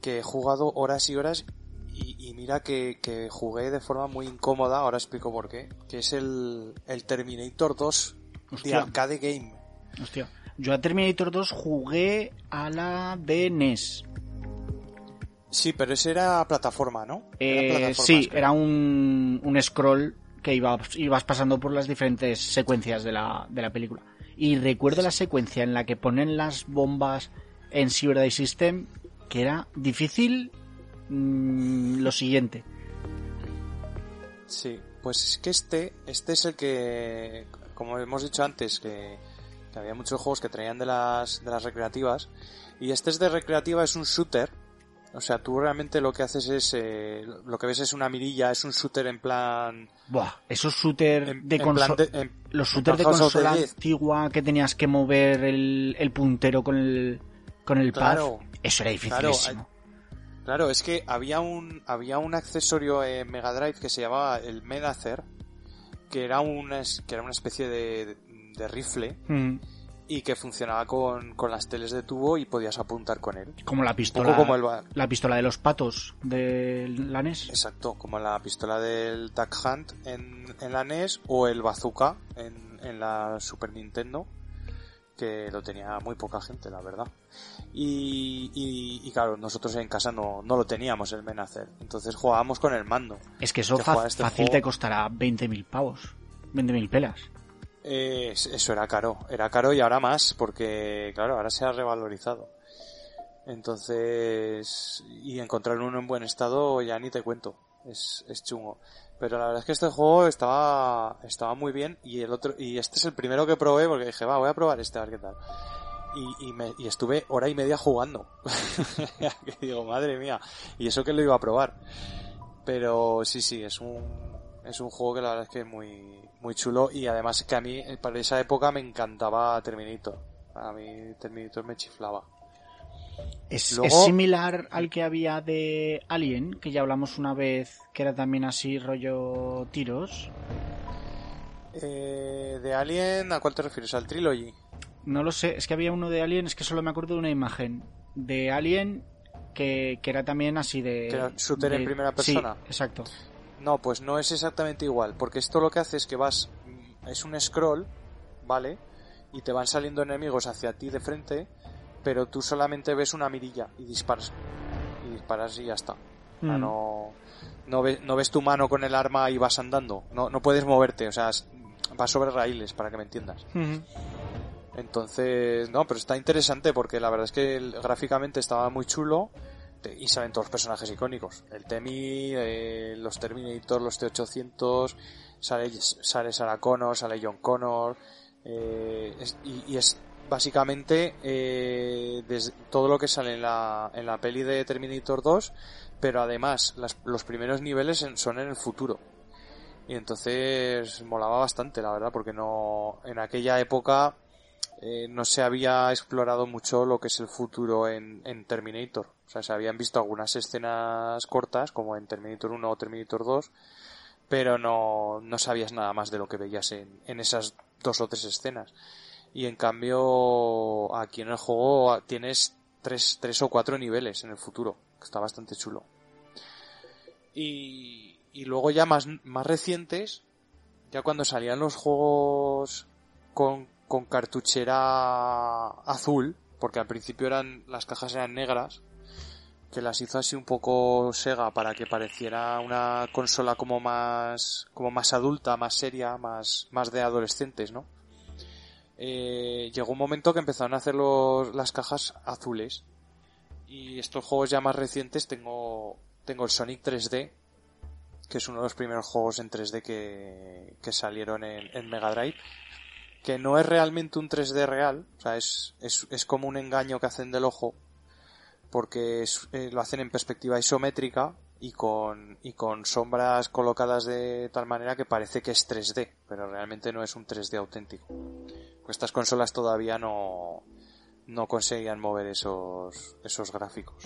que he jugado horas y horas y, mira que, que, jugué de forma muy incómoda, ahora explico por qué, que es el, el Terminator 2 de Arcade Game. Hostia. Yo a Terminator 2 jugué a la de NES. Sí, pero ese era plataforma, ¿no? Eh, sí, era un, un scroll que ibas, ibas pasando por las diferentes secuencias de la, de la película. Y recuerdo la secuencia en la que ponen las bombas en Cyber System, que era difícil mm, lo siguiente. Sí, pues es que este, este es el que, como hemos dicho antes, que, había muchos juegos que traían de las, de las recreativas, y este es de recreativa, es un shooter, o sea, tú realmente lo que haces es, eh, lo que ves es una mirilla, es un shooter en plan... Buah, esos shooter de consola... Los shooters de consola antigua que tenías que mover el, el puntero con el, con el claro, Eso era dificilísimo. Claro, es que había un, había un accesorio en Mega Drive que se llamaba el Menacer, que era una, que era una especie de, de rifle. Mm y que funcionaba con, con, las teles de tubo y podías apuntar con él. Como la pistola, como la pistola de los patos de la NES. Exacto, como la pistola del Duck Hunt en, en la NES o el Bazooka en, en la Super Nintendo, que lo tenía muy poca gente, la verdad. Y, y, claro, nosotros en casa no, no lo teníamos el Menacer, entonces jugábamos con el mando. Es que eso este fácil te costará 20.000 pavos, 20.000 pelas. Eh, eso era caro, era caro y ahora más, porque claro, ahora se ha revalorizado. Entonces, y encontrar uno en buen estado ya ni te cuento, es, es chungo. Pero la verdad es que este juego estaba, estaba muy bien y el otro, y este es el primero que probé porque dije, va, voy a probar este a ver qué tal. Y, y, me, y estuve hora y media jugando. que digo, madre mía, y eso que lo iba a probar. Pero sí, sí, es un, es un juego que la verdad es que es muy, muy chulo y además que a mí eh, para esa época me encantaba Terminator. A mí Terminator me chiflaba. Es, similar al que había de Alien, que ya hablamos una vez, que era también así rollo tiros. Eh, de Alien, ¿a cuál te refieres? ¿Al Trilogy? No lo sé, es que había uno de Alien, es que solo me acuerdo de una imagen. De Alien que, era también así de... Que era shooter en primera persona. Sí, exacto. No, pues no es exactamente igual, porque esto lo que hace es que vas, mm, es un scroll, ¿vale? Y te van saliendo enemigos hacia ti de frente, pero tú solamente ves una mirilla y disparas. Y disparas y ya está. Mm. no, no, ves, no ves tu mano con el arma y vas andando. No, no puedes moverte, o sea, vas sobre raíles, para que me entiendas. Entonces, no, pero está interesante porque la verdad es que gráficamente estaba muy chulo y salen todos los personajes icónicos. El Temi, eh, los Terminator, los T-800, sale, sale Sarah Connor, sale John Connor, eh, y, es básicamente eh, todo lo que sale en la, en la peli de Terminator 2, pero además los primeros niveles son en el futuro. Y entonces molaba bastante, la verdad, porque no en aquella época eh, no se había explorado mucho lo que es el futuro en, Terminator. O sea, se habían visto algunas escenas cortas, como en Terminator 1 o Terminator 2, pero no, no sabías nada más de lo que veías en, en esas dos o tres escenas. Y en cambio, aquí en el juego tienes tres, tres o cuatro niveles en el futuro, que está bastante chulo. Y, y luego ya más, más recientes, ya cuando salían los juegos con con cartuchera azul, porque al principio eran las cajas eran negras, que las hizo así un poco Sega para que pareciera una consola como más como más adulta, más seria, más más de adolescentes, ¿no? Eh, llegó un momento que empezaron a hacer los, las cajas azules Y estos juegos ya más recientes tengo, tengo el Sonic 3D, que es uno de los primeros juegos en 3D que, que salieron en, en Mega Drive, que no es realmente un 3D real, o sea, es, es, es como un engaño que hacen del ojo, porque eh, lo hacen en perspectiva isométrica y con, y con sombras colocadas de tal manera que parece que es 3D, pero realmente no es un 3D auténtico. Estas consolas todavía no, no conseguían mover esos, esos gráficos.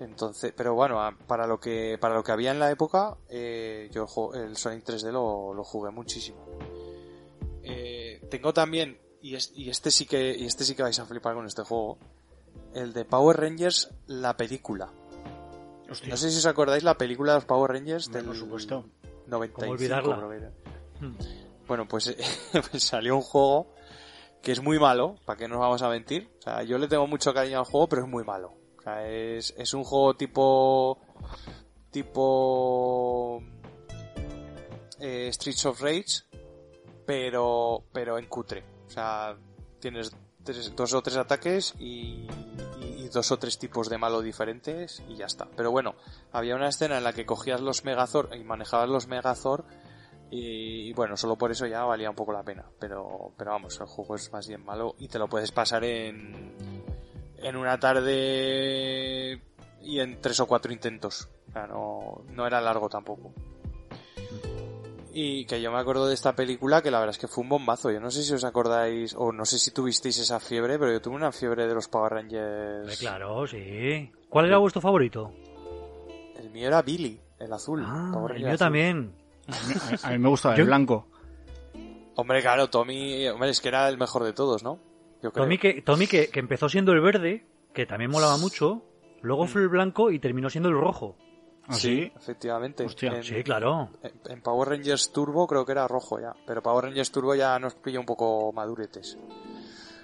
Entonces, pero bueno, para lo que, para lo que había en la época, eh, yo el Sonic 3D lo, lo jugué muchísimo. Eh, tengo también, y, es- y este sí que, y este sí que vais a flipar con este juego, el de Power Rangers, la película. Hostia. No sé si os acordáis la película de los Power Rangers del por supuesto. 95. ¿Cómo olvidarla? Hmm. Bueno, pues, eh, pues salió un juego que es muy malo, para que no nos vamos a mentir. O sea, yo le tengo mucho cariño al juego, pero es muy malo. O sea, es, es un juego tipo... tipo... eh, Streets of Rage, pero, pero en cutre. O sea, tienes tres- dos o tres ataques y, y- dos o tres tipos de malo diferentes y ya está. Pero bueno, había una escena en la que cogías los Megazord y manejabas los Megazord y, y bueno, solo por eso ya valía un poco la pena. Pero, pero vamos, el juego es más bien malo y te lo puedes pasar en, en una tarde y en tres o cuatro intentos. O sea, no, no era largo tampoco. Y que yo me acuerdo de esta película que la verdad es que fue un bombazo. Yo no sé si os acordáis o no sé si tuvisteis esa fiebre, pero yo tuve una fiebre de los Power Rangers. Hombre, claro, sí. ¿Cuál era vuestro favorito? El mío era Billy, el azul. Ah, el mío azul. también. A mí me gustaba Yo- el blanco. Hombre, claro, Tommy, hombre, es que era el mejor de todos, ¿no? Yo creo. Tommy, que, Tommy que, que empezó siendo el verde, que también molaba mucho, luego fue el blanco y terminó siendo el rojo. ¿Ah, sí, sí? efectivamente. Hostia. En- Sí, claro. En, en Power Rangers Turbo creo que era rojo ya, pero Power Rangers Turbo ya nos pilla un poco maduretes.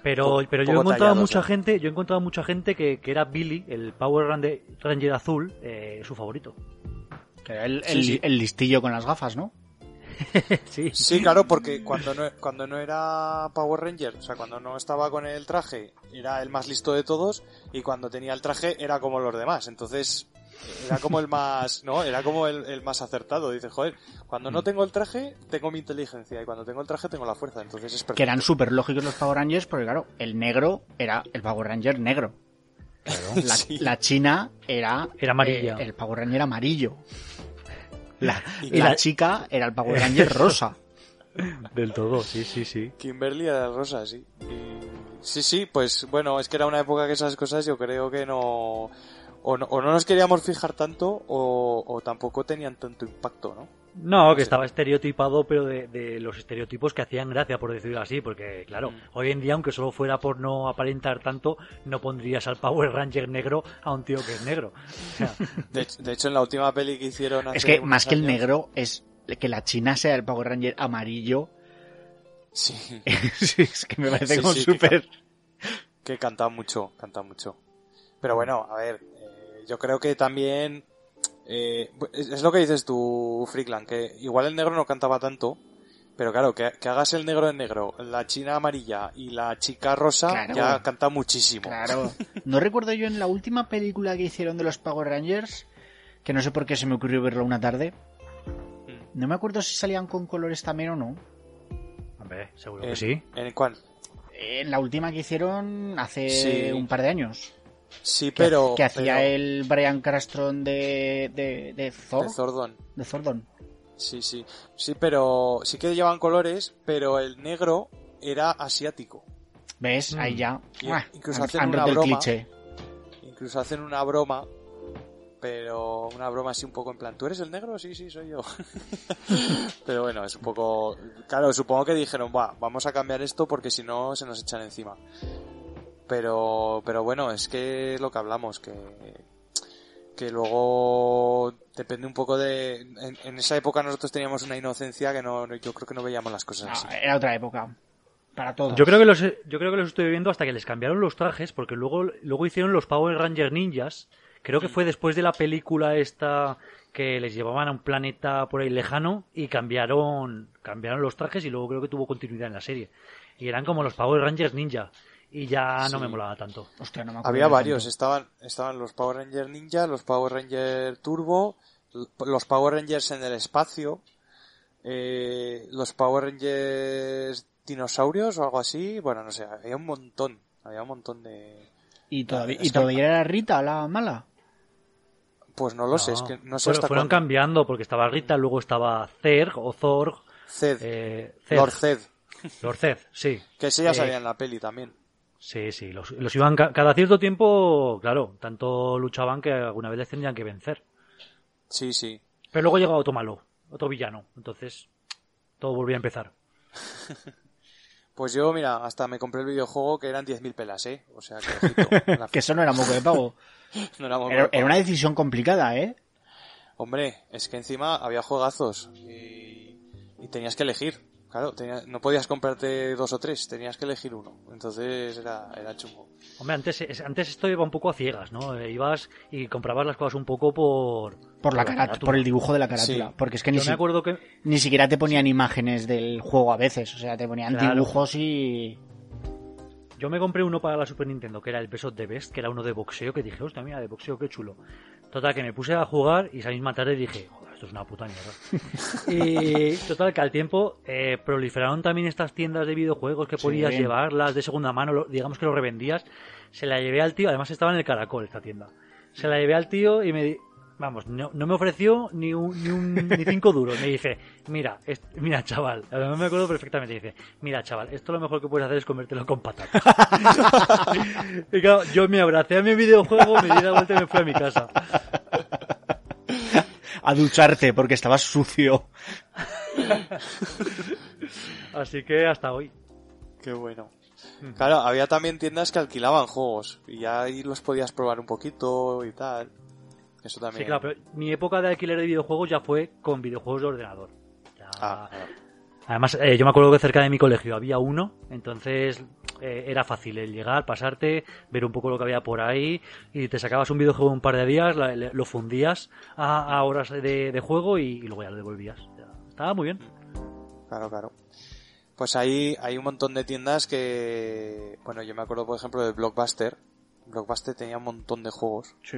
Pero, Po- pero yo he encontrado mucha gente, yo he encontrado mucha gente que, que era Billy, el Power Ranger, Ranger azul, eh, su favorito. Que era el, Sí, el- sí. el listillo con las gafas, ¿no? sí. Sí, claro, porque cuando no, cuando no era Power Ranger, o sea, cuando no estaba con el traje, era el más listo de todos, y cuando tenía el traje era como los demás. Entonces, era como el más, ¿no? Era como el, el más acertado. Dice, joder, cuando Mm. no tengo el traje, tengo mi inteligencia, y cuando tengo el traje, tengo la fuerza. Entonces es perfecto. Que eran súper lógicos los Power Rangers, porque claro, el negro era el Power Ranger negro. La, Sí. la china era, Era amarilla. eh, el Power Ranger amarillo. La, Y la la- chica era el Power Ranger rosa. Del todo, sí, sí, sí. Kimberly era rosa, sí. Y- Sí, sí, pues bueno, es que era una época que esas cosas yo creo que no... O no, o no nos queríamos fijar tanto o, o tampoco tenían tanto impacto, ¿no? No, que Sí. estaba estereotipado, pero de, de los estereotipos que hacían gracia, por decirlo así, porque claro, Mm. hoy en día, aunque solo fuera por no aparentar tanto, no pondrías al Power Ranger negro a un tío que es negro. O sea, De, de hecho, en la última peli que hicieron hace Es que más que el negro es que la china sea el Power Ranger amarillo. Sí, Sí, es que me parece Sí, como sí, que súper... que canta mucho, canta mucho. Pero bueno, a ver, yo creo que también... eh, es, lo que dices tú, Freakland, que igual el negro no cantaba tanto, pero claro, que, que hagas el negro en negro, la china amarilla y la chica rosa, Claro. ya canta muchísimo. Claro. No recuerdo yo en la última película que hicieron de los Power Rangers, que no sé por qué se me ocurrió verlo una tarde. Mm. No me acuerdo si salían con colores también o no. hombre, seguro ¿En, que sí. ¿En cuál? En la última que hicieron hace Sí. un par de años. Sí, Que, pero... que hacía pero- el Brian Crastron de, de, de Thor. de Zordon. De Zordon. Sí, sí. Sí, pero sí que llevan colores, pero el negro era asiático. ¿Ves? Mm. Ahí ya. Y- Ah, incluso hacen una broma. cliché. Incluso hacen una broma, pero una broma así un poco en plan, ¿tú eres el negro? Sí, sí, soy yo. pero bueno, es un poco... Claro, supongo que dijeron, va, vamos a cambiar esto porque si no se nos echan encima. Pero, pero bueno, es que es lo que hablamos, que, que luego depende un poco de... En, en esa época nosotros teníamos una inocencia que no, no- yo creo que no veíamos las cosas así. Era otra época. Para todos. Yo creo que los yo creo que los estoy viendo hasta que les cambiaron los trajes porque luego luego hicieron los Power Ranger Ninjas. Creo que fue después de la película esta que les llevaban a un planeta por ahí lejano y cambiaron cambiaron los trajes y luego creo que tuvo continuidad en la serie. Y eran como los Power Rangers Ninja. Y ya no me molaba tanto. Hostia, no me Había varios, tanto. estaban, estaban los Power Rangers Ninja, los Power Rangers Turbo, los Power Rangers en el espacio, eh, los Power Rangers dinosaurios o algo así, bueno, no sé, había un montón, había un montón de... ¿Y todavía, ¿y que- todavía era Rita la mala? Pues no lo sé, es que no sé Fueron- hasta fueron cuándo. cambiando porque estaba Rita, luego estaba Zerg o Zorg, Zed, eh, Zed, Lord Zed, Lord Zed, sí. que ese ya Eh, salía en la peli también. Sí, sí, los, los iban ca- cada cierto tiempo, claro, tanto luchaban que alguna vez les tendrían que vencer. Sí, sí. Pero luego llegaba otro malo, otro villano, entonces todo volvía a empezar. Pues yo, mira, hasta me compré el videojuego que eran 10.000 pelas, ¿eh? O sea, que ojito, la- Que eso no era moco de pago. no era muy Era, guapo. era una decisión complicada, ¿eh? Hombre, es que encima había juegazos y, y tenías que elegir. Claro, tenía- no podías comprarte dos o tres, tenías que elegir uno. Entonces era, era chungo. Hombre, antes, es- antes esto iba un poco a ciegas, ¿no? Eh, ibas y comprabas las cosas un poco por... Por la carátula, por el dibujo de la carátula. Sí. Porque es que ni, Yo si- me acuerdo que... ni siquiera te ponían imágenes del juego a veces. O sea, te ponían Claro. dibujos y... Yo me compré uno para la Super Nintendo, que era el Best of the Best, que era uno de boxeo, que dije, hostia, mira, de boxeo, qué chulo. Total, que me puse a jugar y esa misma tarde dije, joder, esto es una puta mierda. y total, que al tiempo eh, proliferaron también estas tiendas de videojuegos que Sí. podías llevarlas de segunda mano, lo- digamos que lo revendías. Se la llevé al tío, además estaba en el Caracol esta tienda. Se la llevé al tío y me Vamos, no, no me ofreció ni un, ni un ni cinco duros. Me dice, mira, mira, chaval, no me acuerdo perfectamente. Dice, mira, chaval, esto lo mejor que puedes hacer es comértelo con patatas. y claro, yo me abracé a mi videojuego, me di la vuelta y me fui a mi casa. A ducharte porque estabas sucio. Así que hasta hoy. Qué bueno. Claro, había también tiendas que alquilaban juegos y ya ahí los podías probar un poquito y tal. Eso también. Sí, claro, pero mi época de alquiler de videojuegos ya fue con videojuegos de ordenador. Ya- Ah, claro. Además, eh, yo me acuerdo que cerca de mi colegio había uno, entonces eh, era fácil el llegar, pasarte, ver un poco lo que había por ahí y te sacabas un videojuego un par de días, la- le- lo fundías a, a horas de, de juego y, y luego ya lo devolvías. Ya, Estaba muy bien. Claro, claro. Pues ahí hay un montón de tiendas que... Bueno, yo me acuerdo, por ejemplo, de Blockbuster. Blockbuster tenía un montón de juegos. Sí.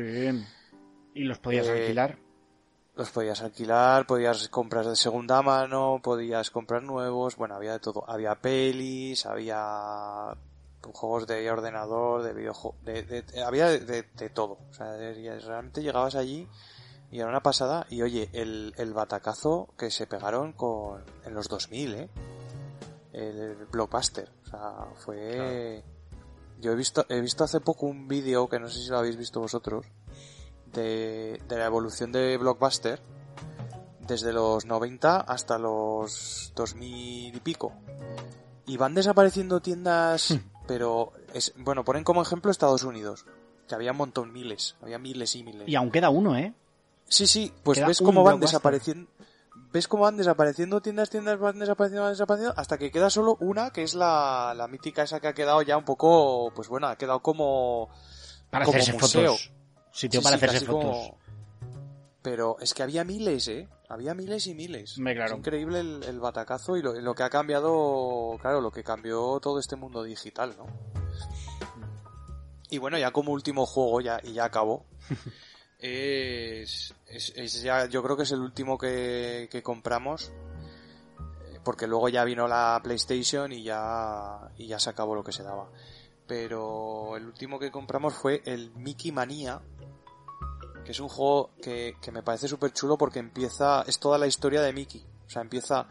Y los podías Eh, alquilar. Los podías alquilar, podías comprar de segunda mano, podías comprar nuevos, bueno, había de todo. Había pelis, había juegos de ordenador, de videojuegos, de, de- había de, todo. O sea, realmente llegabas allí y era una pasada. Y oye, el, el batacazo que se pegaron con, en los 2000, ¿eh? El Blockbuster. O sea, fue... Yo he visto, he visto hace poco un vídeo que no sé si lo habéis visto vosotros de, de la evolución de Blockbuster desde los 90 hasta los 2000 y pico. Y van desapareciendo tiendas, pero es, bueno, ponen como ejemplo Estados Unidos, que había un montón, miles, había miles y miles. Y aún queda uno, ¿eh? Sí, sí, pues Queda ves cómo van desapareciendo, ves cómo van desapareciendo tiendas, tiendas, van desapareciendo, van desapareciendo, hasta que queda solo una, que es la, la mítica esa que ha quedado ya un poco, pues bueno, ha quedado como, Para como hacerse museo. fotos. Sitio Sí, para sí, hacerse casi fotos. como- Pero es que había miles, ¿eh? Había miles y miles. Hombre, claro. Es increíble el, el batacazo y lo, lo que ha cambiado, claro, lo que cambió todo este mundo digital, ¿no? Y bueno, ya como último juego, ya, y ya acabó. es, es, es ya, yo creo que es el último que, que compramos. eh, Porque luego ya vino la PlayStation y ya, y ya se acabó lo que se daba. Pero el último que compramos fue el Mickey Manía, que es un juego que, que me parece súper chulo porque empieza, es toda la historia de Mickey. O sea, empieza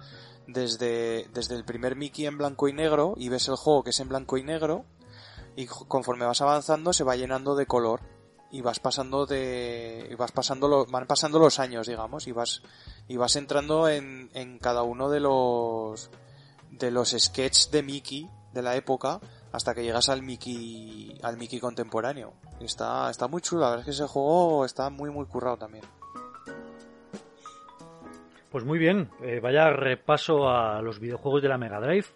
desde, desde el primer Mickey en blanco y negro y ves el juego que es en blanco y negro y conforme vas avanzando se va llenando de color y vas pasando de y vas pasando lo- van pasando los años digamos y vas y vas entrando en, en cada uno de los de los sketches de Mickey de la época hasta que llegas al Mickey al Mickey contemporáneo está está muy chulo la verdad es que ese juego está muy muy currado también Pues muy bien, eh, vaya repaso a los videojuegos de la Mega Drive.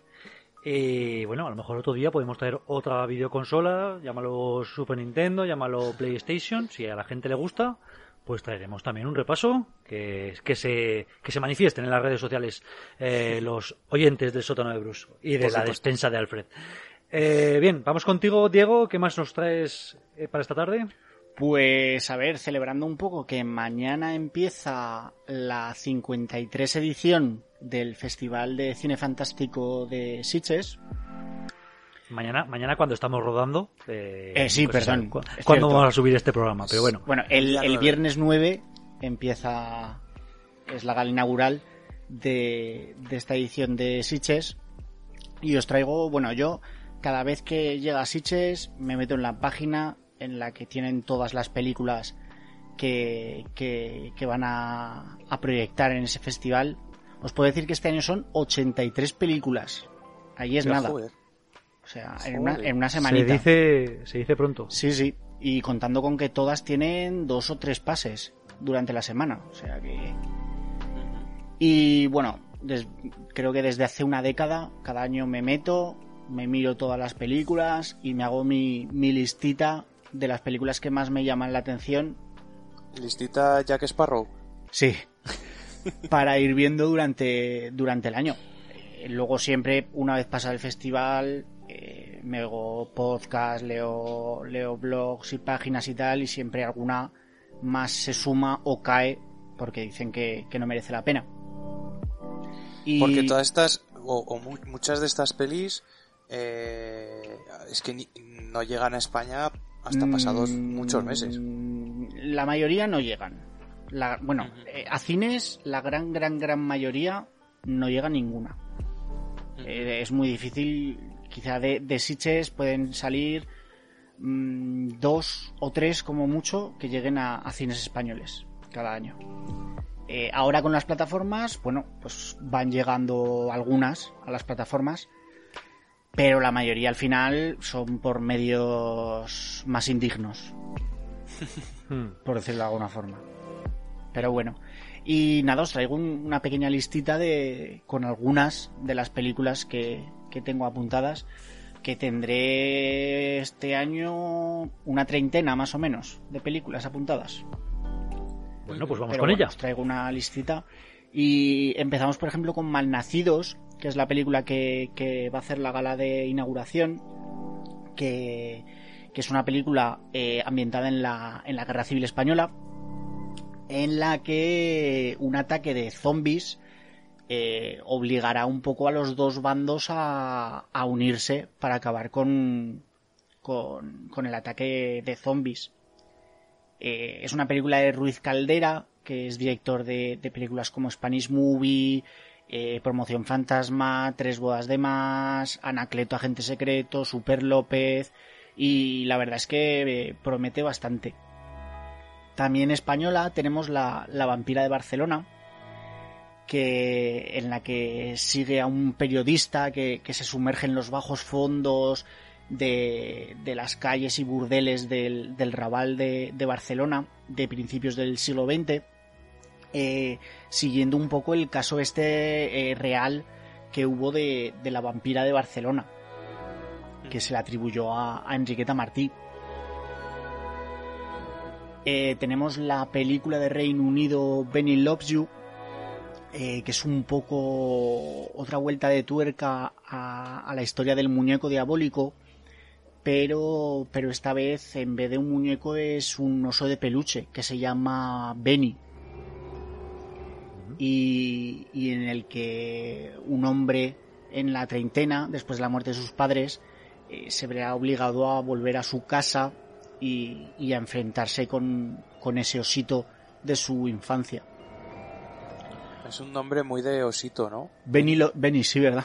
Y bueno, a lo mejor otro día podemos traer otra videoconsola, llámalo Super Nintendo, llámalo PlayStation, si a la gente le gusta, pues traeremos también un repaso que, que se que se manifiesten en las redes sociales eh, los oyentes del sótano de Bruce y de Por la supuesto. despensa de Alfred. Eh, bien, vamos contigo, Diego. ¿Qué más nos traes eh, para esta tarde? Pues a ver, celebrando un poco que mañana empieza la 53 edición del Festival de Cine Fantástico de Sitges. Mañana, mañana cuando estamos rodando. Eh, eh sí, pues perdón. ¿Cuándo vamos a subir este programa? Pero bueno. Bueno, el, el viernes 9 empieza. Es la gala inaugural de, de esta edición de Sitges. Y os traigo, bueno, yo cada vez que llega a Sitges me meto en la página en la que tienen todas las películas que, que, van a, a, proyectar en ese festival. Os puedo decir que este año son 83 películas. Ahí es nada. O sea, en una, en una semanita. Se dice, se dice pronto. Sí, sí. Y contando con que todas tienen dos o tres pases durante la semana. O sea que... Y bueno, creo que desde hace una década, cada año me meto, me miro todas las películas y me hago mi, mi listita de las películas que más me llaman la atención. ¿Listita Jack Sparrow? Sí. para ir viendo durante, durante el año. Eh, luego siempre, una vez pasa el festival, eh, me hago podcast, leo, leo blogs y páginas y tal, y siempre alguna más se suma o cae porque dicen que, no merece la pena. Y... Porque todas estas, o, muchas de estas pelis, eh, es que no llegan a España hasta pasados muchos meses. Mm, la mayoría no llegan. La, bueno, eh, a cines la gran, gran, gran mayoría no llega ninguna. Eh, es muy difícil, quizá de, de Sitges pueden salir mm, dos o tres como mucho que lleguen a, cines españoles cada año. Eh, ahora con las plataformas, bueno, pues van llegando algunas a las plataformas, pero la mayoría al final son por medios más indignos, por decirlo de alguna forma. Pero bueno, y nada, os traigo una pequeña listita de con algunas de las películas que, que tengo apuntadas, que tendré este año una treintena más o menos de películas apuntadas. Bueno, pues vamos con ella. Os traigo una listita y empezamos, por ejemplo, con Malnacidos, que es la película que, va a hacer la gala de inauguración, que, es una película eh, ambientada en la, en la Guerra Civil Española, en la que un ataque de zombies eh, obligará un poco a los dos bandos a, unirse para acabar con, con, el ataque de zombies. Eh, es una película de Ruiz Caldera, que es director de películas como Spanish Movie, eh, Promoción Fantasma, Tres Bodas de Más, Anacleto Agente Secreto, Super López y la verdad es que eh, promete bastante. También española tenemos la, la vampira de Barcelona, que, en la que sigue a un periodista que, se sumerge en los bajos fondos de, de las calles y burdeles del, del Raval de, de Barcelona de principios del siglo XX eh, siguiendo un poco el caso este eh, real que hubo de, la vampira de Barcelona, que se le atribuyó a, Enriqueta Martí. Eh, tenemos la película de Reino Unido Benny Loves You, que es un poco otra vuelta de tuerca a, la historia del muñeco diabólico, pero, pero esta vez en vez de un muñeco es un oso de peluche que se llama Benny y, en el que un hombre en la treintena, después de la muerte de sus padres, eh, se verá obligado a volver a su casa y, a enfrentarse con, ese osito de su infancia. Es un nombre muy de osito, ¿no? Benny, sí, ¿verdad?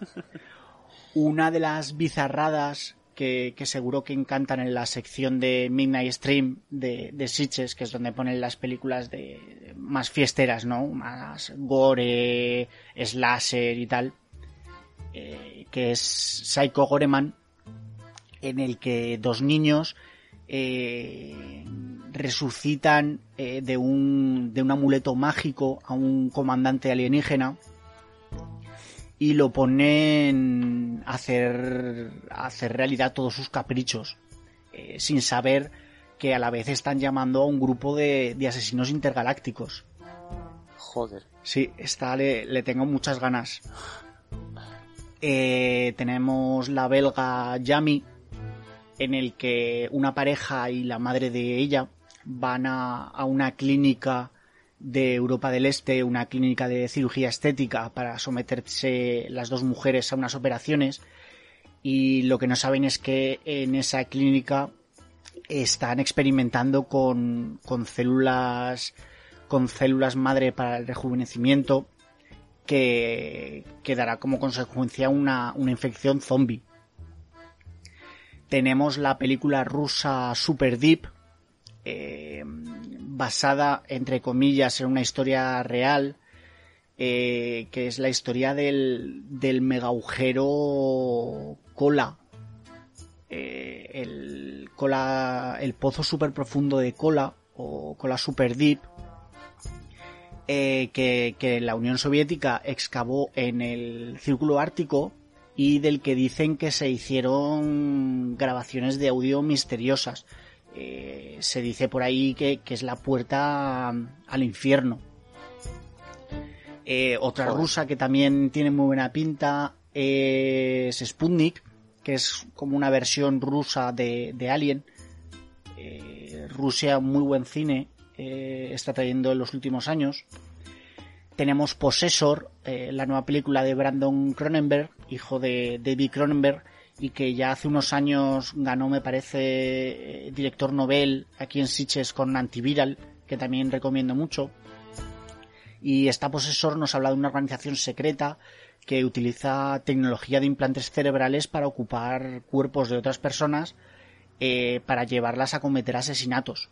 Una de las bizarradas que, seguro que encantan en la sección de Midnight Stream de, de Sitches, que es donde ponen las películas de, más fiesteras, ¿no? Más gore, slasher y tal. Eh, que es Psycho Goreman, en el que dos niños eh, resucitan eh, de, un, de un amuleto mágico a un comandante alienígena y lo ponen a hacer, hacer realidad todos sus caprichos, eh, sin saber que a la vez están llamando a un grupo de, asesinos intergalácticos. Joder. Sí, está, le, tengo muchas ganas. Eh, tenemos la belga Yami, en el que una pareja y la madre de ella van a, a una clínica de Europa del Este, una clínica de cirugía estética para someterse las dos mujeres a unas operaciones y lo que no saben es que en esa clínica están experimentando con, con células con células madre para el rejuvenecimiento que, que dará como consecuencia una, una infección zombie. Tenemos la película rusa Super Deep, eh, basada, entre comillas, en una historia real, eh, que es la historia del, del mega cola. Eh, el, cola, el pozo super profundo de cola, o cola super deep, que, que la Unión Soviética excavó en el Círculo Ártico y del que dicen que se hicieron grabaciones de audio misteriosas. Eh, se dice por ahí que, que es la puerta al infierno. Eh, otra Joder. rusa que también tiene muy buena pinta es Sputnik, que es como una versión rusa de, de Alien. Eh, Rusia, muy buen cine, eh, está trayendo en los últimos años. Tenemos Possessor, eh, la nueva película de Brandon Cronenberg, hijo de David Cronenberg, y que ya hace unos años ganó, me parece, eh, director Nobel aquí en Sitges con Antiviral, que también recomiendo mucho. Y esta Possessor nos habla de una organización secreta que utiliza tecnología de implantes cerebrales para ocupar cuerpos de otras personas eh, para llevarlas a cometer asesinatos.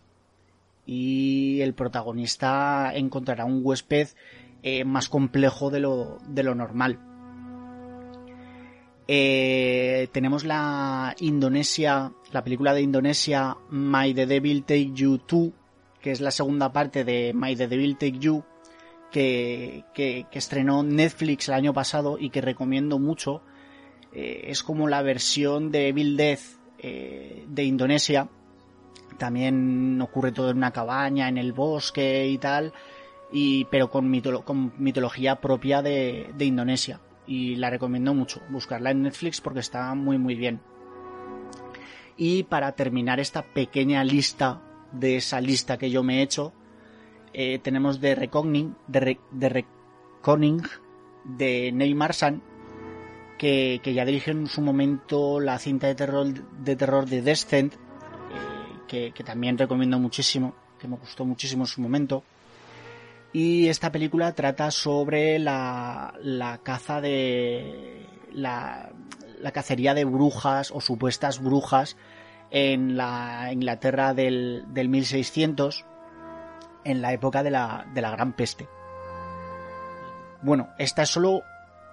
Y el protagonista encontrará un huésped eh, más complejo de lo, de lo normal. Eh, tenemos la Indonesia, la película de Indonesia My the Devil Take You 2, que es la segunda parte de My the Devil Take You, que, que, estrenó Netflix el año pasado y que recomiendo mucho. Eh, es como la versión de Evil Death eh, de Indonesia. También ocurre todo en una cabaña, en el bosque y tal, y, pero con, mitolo- con mitología propia de Indonesia. Y la recomiendo mucho, buscarla en Netflix porque está muy muy bien. Y para terminar esta pequeña lista de esa lista que yo me he hecho, eh, tenemos The Reckoning, The, Re- The Reckoning de Neil Marsan, que, que ya dirigió en su momento la cinta de terror de, terror de Descent, eh, que, que también recomiendo muchísimo, que me gustó muchísimo en su momento. Y esta película trata sobre la, caza de. La, la cacería de brujas o supuestas brujas en la Inglaterra del, del 1600, en la época de la, Gran Peste. Bueno, esta es solo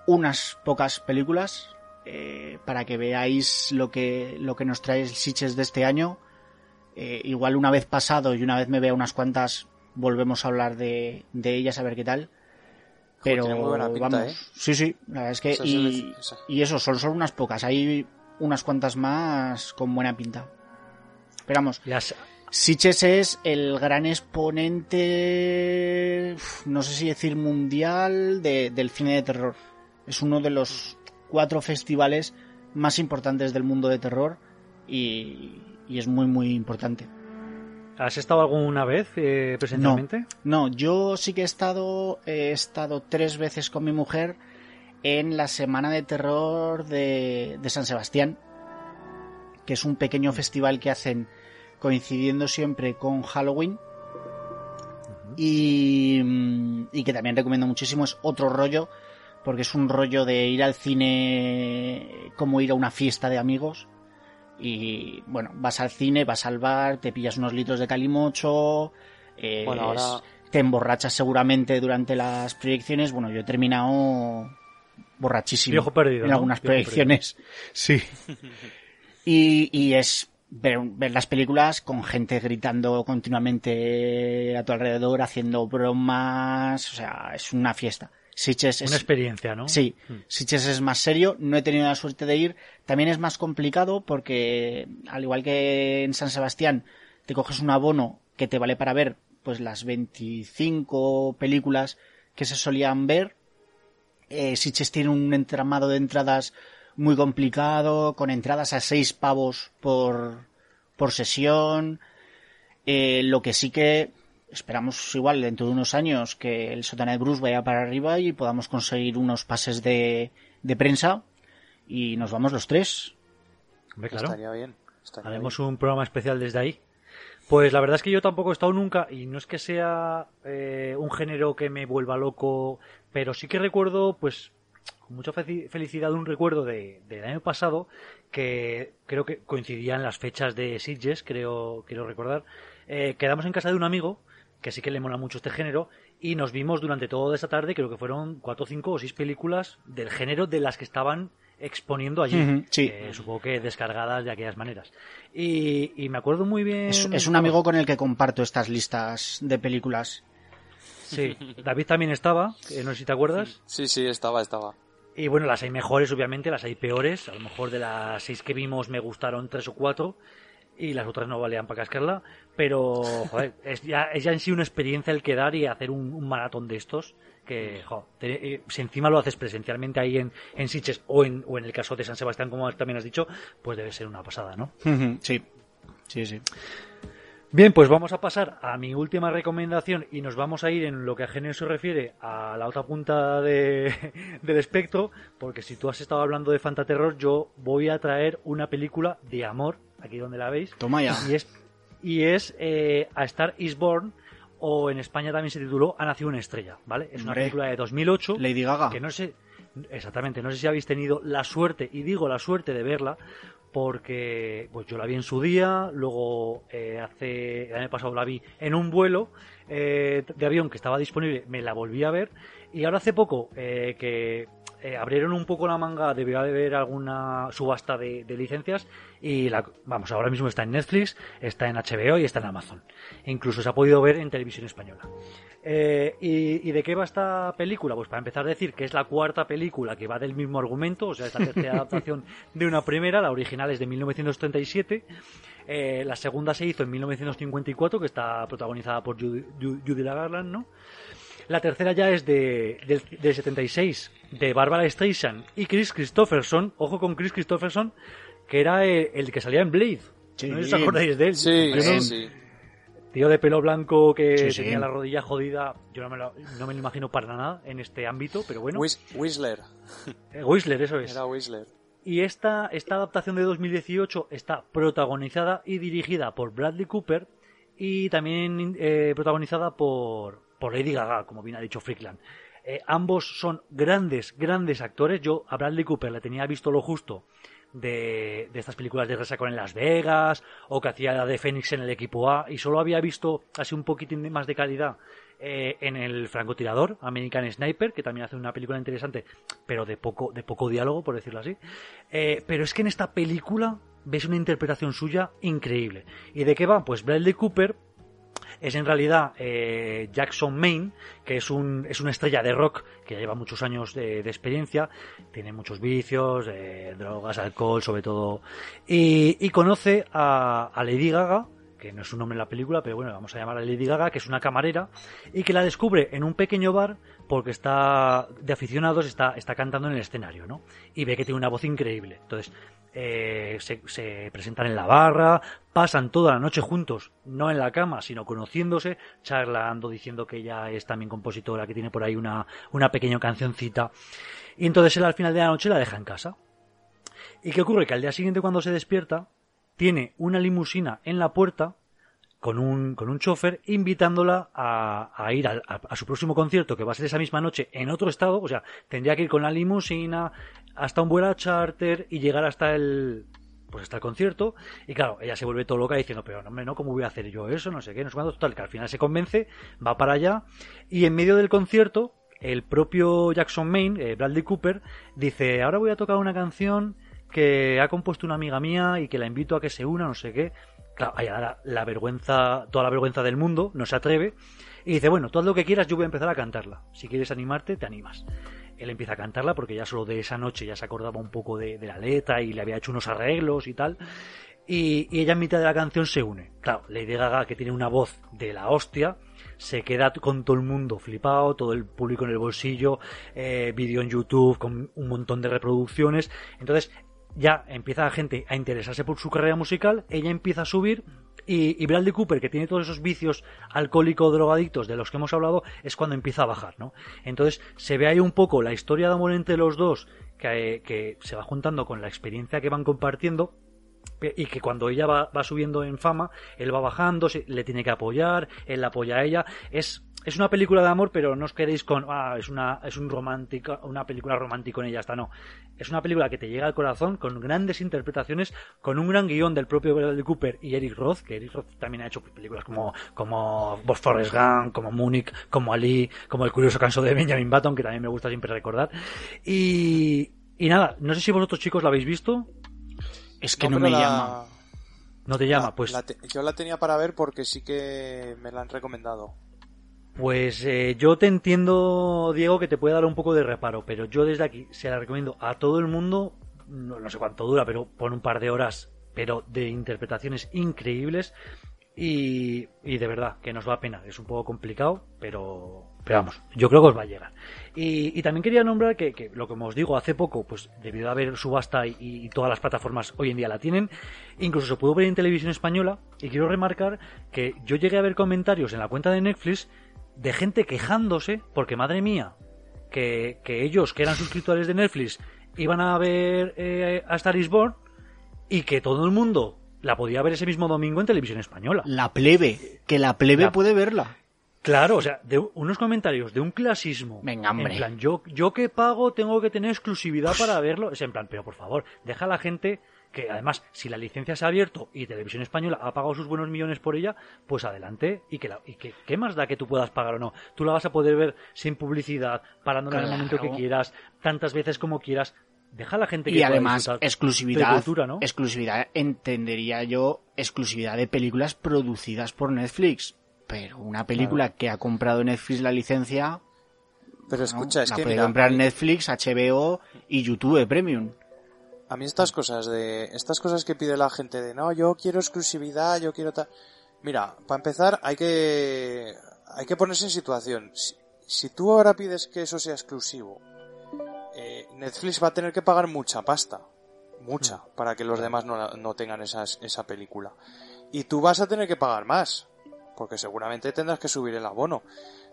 unas pocas películas eh, para que veáis lo que, lo que nos trae el Sitges de este año. Eh, igual una vez pasado y una vez me vea unas cuantas, volvemos a hablar de, de ellas a ver qué tal. Joder, Pero tiene muy buena pinta, vamos, ¿eh? sí, sí, la verdad es que y, eso, son solo unas pocas, hay unas cuantas más con buena pinta. Esperamos, Las, Sitges es el gran exponente, no sé si decir mundial, de- del cine de terror. Es uno de los cuatro festivales más importantes del mundo de terror y, y es muy, muy importante. ¿Has estado alguna vez eh, presencialmente? No, yo sí que he estado, he estado tres veces con mi mujer en la semana de terror de, de San Sebastián, que es un pequeño festival que hacen coincidiendo siempre con Halloween y, mm, y que también recomiendo muchísimo, es otro rollo, porque es un rollo de ir al cine como ir a una fiesta de amigos. Y bueno, vas al cine, vas al bar, te pillas unos litros de calimocho, eh, Bueno, ahora- te emborrachas seguramente durante las proyecciones. Bueno, yo he terminado borrachísimo Viejo perdido, en ¿no? algunas Viejo proyecciones. Sí. Y, y es ver, ver las películas con gente gritando continuamente a tu alrededor, haciendo bromas, o sea, es una fiesta. Sitges es, Una experiencia, ¿no? Sí, Mm. Sitges es más serio, no he tenido la suerte de ir. También es más complicado porque, al igual que en San Sebastián, te coges un abono que te vale para ver pues las 25 películas que se solían ver Eh, Sitges tiene un entramado de entradas muy complicado, con entradas a seis pavos por, por sesión. Eh, lo que sí que esperamos igual dentro de unos años que el sótano de Bruce vaya para arriba y podamos conseguir unos pases de, de prensa y nos vamos los tres. Hombre, claro. Estaría bien. estaría Haremos bien. un programa especial desde ahí. Pues la verdad es que yo tampoco he estado nunca, y no es que sea eh, un género que me vuelva loco, pero sí que recuerdo, pues, con mucha felicidad un recuerdo de, del año pasado, que creo que coincidían las fechas de Sitges, creo, quiero recordar. Eh, quedamos en casa de un amigo, que sí que le mola mucho este género, y nos vimos durante toda esa tarde, creo que fueron cuatro, cinco o seis películas del género de las que estaban exponiendo allí. Sí. Eh, supongo que descargadas de aquellas maneras. Y, y me acuerdo muy bien. Es, es un amigo con el que comparto estas listas de películas. Sí, David también estaba, no sé si te acuerdas. Sí, sí, estaba, estaba. Y bueno, las hay mejores, obviamente, las hay peores. A lo mejor de las seis que vimos me gustaron tres o cuatro. Y las otras no valían para cascarla. Pero, joder, es ya, es ya en sí una experiencia el quedar y hacer un, un maratón de estos. Que, joder, te- eh, si encima lo haces presencialmente ahí en, en Sitges o en, o en el caso de San Sebastián, como también has dicho, pues debe ser una pasada, ¿no? Sí, sí, sí. Bien, pues vamos a pasar a mi última recomendación y nos vamos a ir en lo que a género se refiere a la otra punta de- del espectro, porque si tú has estado hablando de fantaterror, yo voy a traer una película de amor, aquí donde la veis, Toma ya. y es, y es eh, A Star is Born, o en España también se tituló Ha nacido una estrella, ¿vale? Es una Hombre. película de 2008 Lady Gaga. que no sé exactamente no sé si habéis tenido la suerte y digo la suerte de verla porque pues yo la vi en su día luego eh, hace el año pasado la vi en un vuelo eh, de avión que estaba disponible me la volví a ver y ahora hace poco eh, que eh, abrieron un poco la manga debería de haber alguna subasta de, de licencias y la, vamos ahora mismo está en Netflix está en HBO y está en Amazon E incluso se ha podido ver en televisión española eh, y, y de qué va esta película? Pues para empezar a decir que es la cuarta película que va del mismo argumento, o sea, es la tercera adaptación de una primera, la original es de 1937, eh, la segunda se hizo en 1954, que está protagonizada por Judy, Ju- Judy Garland, ¿no? La tercera ya es de, del, del 76, de Barbara Streisand y Chris Christopherson, ojo con Chris Christopherson, que era el, el que salía en Blade. Sí. no sé si os acordáis de él. Sí, sí, sí. Tío de pelo blanco que Sí, sí. tenía la rodilla jodida, yo no me, lo, no me lo imagino para nada en este ámbito, pero bueno. Whis- Whistler. Eh, Whistler, eso es. Era Whistler. Y esta, esta adaptación de 2018 está protagonizada y dirigida por Bradley Cooper y también eh, protagonizada por, por Lady Gaga, como bien ha dicho Frickland. Eh, ambos son grandes, grandes actores. Yo a Bradley Cooper le tenía visto lo justo de, de estas películas de Resacón en Las Vegas o que hacía de Fénix en el equipo A y solo había visto así un poquitín más de calidad eh, en el francotirador American Sniper que también hace una película interesante pero de poco de poco diálogo por decirlo así Eh, pero es que en esta película ves una interpretación suya increíble y de qué va pues Bradley Cooper es en realidad eh, Jackson Maine, que es, un, es una estrella de rock que lleva muchos años de, de experiencia, tiene muchos vicios, eh, drogas, alcohol, sobre todo, y, y conoce a, a Lady Gaga, que no es su nombre en la película, pero bueno, vamos a llamar a Lady Gaga, que es una camarera, y que la descubre en un pequeño bar porque está de aficionados, está, está cantando en el escenario, ¿no? Y ve que tiene una voz increíble. Entonces, eh, se, se presentan en la barra, pasan toda la noche juntos, no en la cama, sino conociéndose, charlando, diciendo que ella es también compositora, que tiene por ahí una, una pequeña cancioncita. Y entonces él al final de la noche la deja en casa. ¿Y qué ocurre? Que al día siguiente cuando se despierta, tiene una limusina en la puerta con un, con un chofer invitándola a, a ir a, su próximo concierto que va a ser esa misma noche en otro estado, o sea, tendría que ir con la limusina hasta un vuelo charter y llegar hasta el pues hasta el concierto. Y claro, ella se vuelve todo loca diciendo, pero no, no, ¿cómo voy a hacer yo eso? No sé qué, no sé cuánto, total, que al final se convence, va para allá. Y en medio del concierto el propio Jackson Maine, eh, Bradley Cooper, dice, ahora voy a tocar una canción que ha compuesto una amiga mía y que la invito a que se una, no sé qué. Claro, hay la, la vergüenza, toda la vergüenza del mundo, no se atreve. Y dice, bueno, todo lo que quieras, yo voy a empezar a cantarla. Si quieres animarte, te animas. Él empieza a cantarla porque ya solo de esa noche ya se acordaba un poco de, la letra y le había hecho unos arreglos y tal. Y, y ella en mitad de la canción se une. Claro, Lady Gaga, que tiene una voz de la hostia, se queda con todo el mundo flipado, todo el público en el bolsillo, eh, vídeo en YouTube con un montón de reproducciones. Entonces ya empieza la gente a interesarse por su carrera musical, ella empieza a subir y, y, Bradley Cooper, que tiene todos esos vicios alcohólicos, drogadictos de los que hemos hablado, es cuando empieza a bajar, ¿no? Entonces se ve ahí un poco la historia de amor entre los dos, que, se va juntando con la experiencia que van compartiendo y que cuando ella va, va, subiendo en fama, él va bajando, le tiene que apoyar, él apoya a ella. Es, es una película de amor, pero no os quedéis con, ah, es una, es un romántica, una película romántica en ella está, no. Es una película que te llega al corazón, con grandes interpretaciones, con un gran guion del propio Bradley Cooper y Eric Roth, que Eric Roth también ha hecho películas como, como Forrest Gump, como Munich, como Ali, como El curioso caso de Benjamin Button, que también me gusta siempre recordar. Y, y nada, no sé si vosotros chicos la habéis visto. Es que no, no me la... llama. No te llama, la, pues. La te... yo la tenía para ver porque sí que me la han recomendado. Pues eh, yo te entiendo, Diego, que te puede dar un poco de reparo, pero yo desde aquí se la recomiendo a todo el mundo, no, sé cuánto dura, pero por un par de horas, pero de interpretaciones increíbles y, y, de verdad que nos va a pena. Es un poco complicado, pero, pero vamos, yo creo que os va a llegar. Y, y también quería nombrar que, que, lo que os digo, hace poco, pues debido a haber subasta y, todas las plataformas hoy en día la tienen, incluso se pudo ver en televisión española. Y quiero remarcar que yo llegué a ver comentarios en la cuenta de Netflix de gente quejándose, porque madre mía, que, que ellos, que eran suscriptores de Netflix, iban a ver eh, a Star is Born y que todo el mundo la podía ver ese mismo domingo en televisión española. La plebe, que la plebe la... puede verla. Claro, o sea, de unos comentarios de un clasismo. Venga, hombre. En plan, yo, yo que pago tengo que tener exclusividad para verlo. Es en plan, pero por favor, deja a la gente que además, si la licencia se ha abierto y Televisión Española ha pagado sus buenos millones por ella, pues adelante. ¿Y, que la, y que, qué más da que tú puedas pagar o no? Tú la vas a poder ver sin publicidad, parándola claro. en el momento que quieras, tantas veces como quieras. Deja a la gente que y además exclusividad cultura, ¿no? exclusividad entendería yo exclusividad de películas producidas por Netflix pero una película claro. que ha comprado Netflix la licencia pero escucha ¿no? es la que puede mira, comprar Netflix HBO y YouTube Premium a mí estas cosas de estas cosas que pide la gente de no yo quiero exclusividad yo quiero tal mira para empezar hay que hay que ponerse en situación. Si, si tú ahora pides que eso sea exclusivo eh, Netflix va a tener que pagar mucha pasta mucha mm. para que los demás no, no tengan esas, esa película. Y tú vas a tener que pagar más porque seguramente tendrás que subir el abono.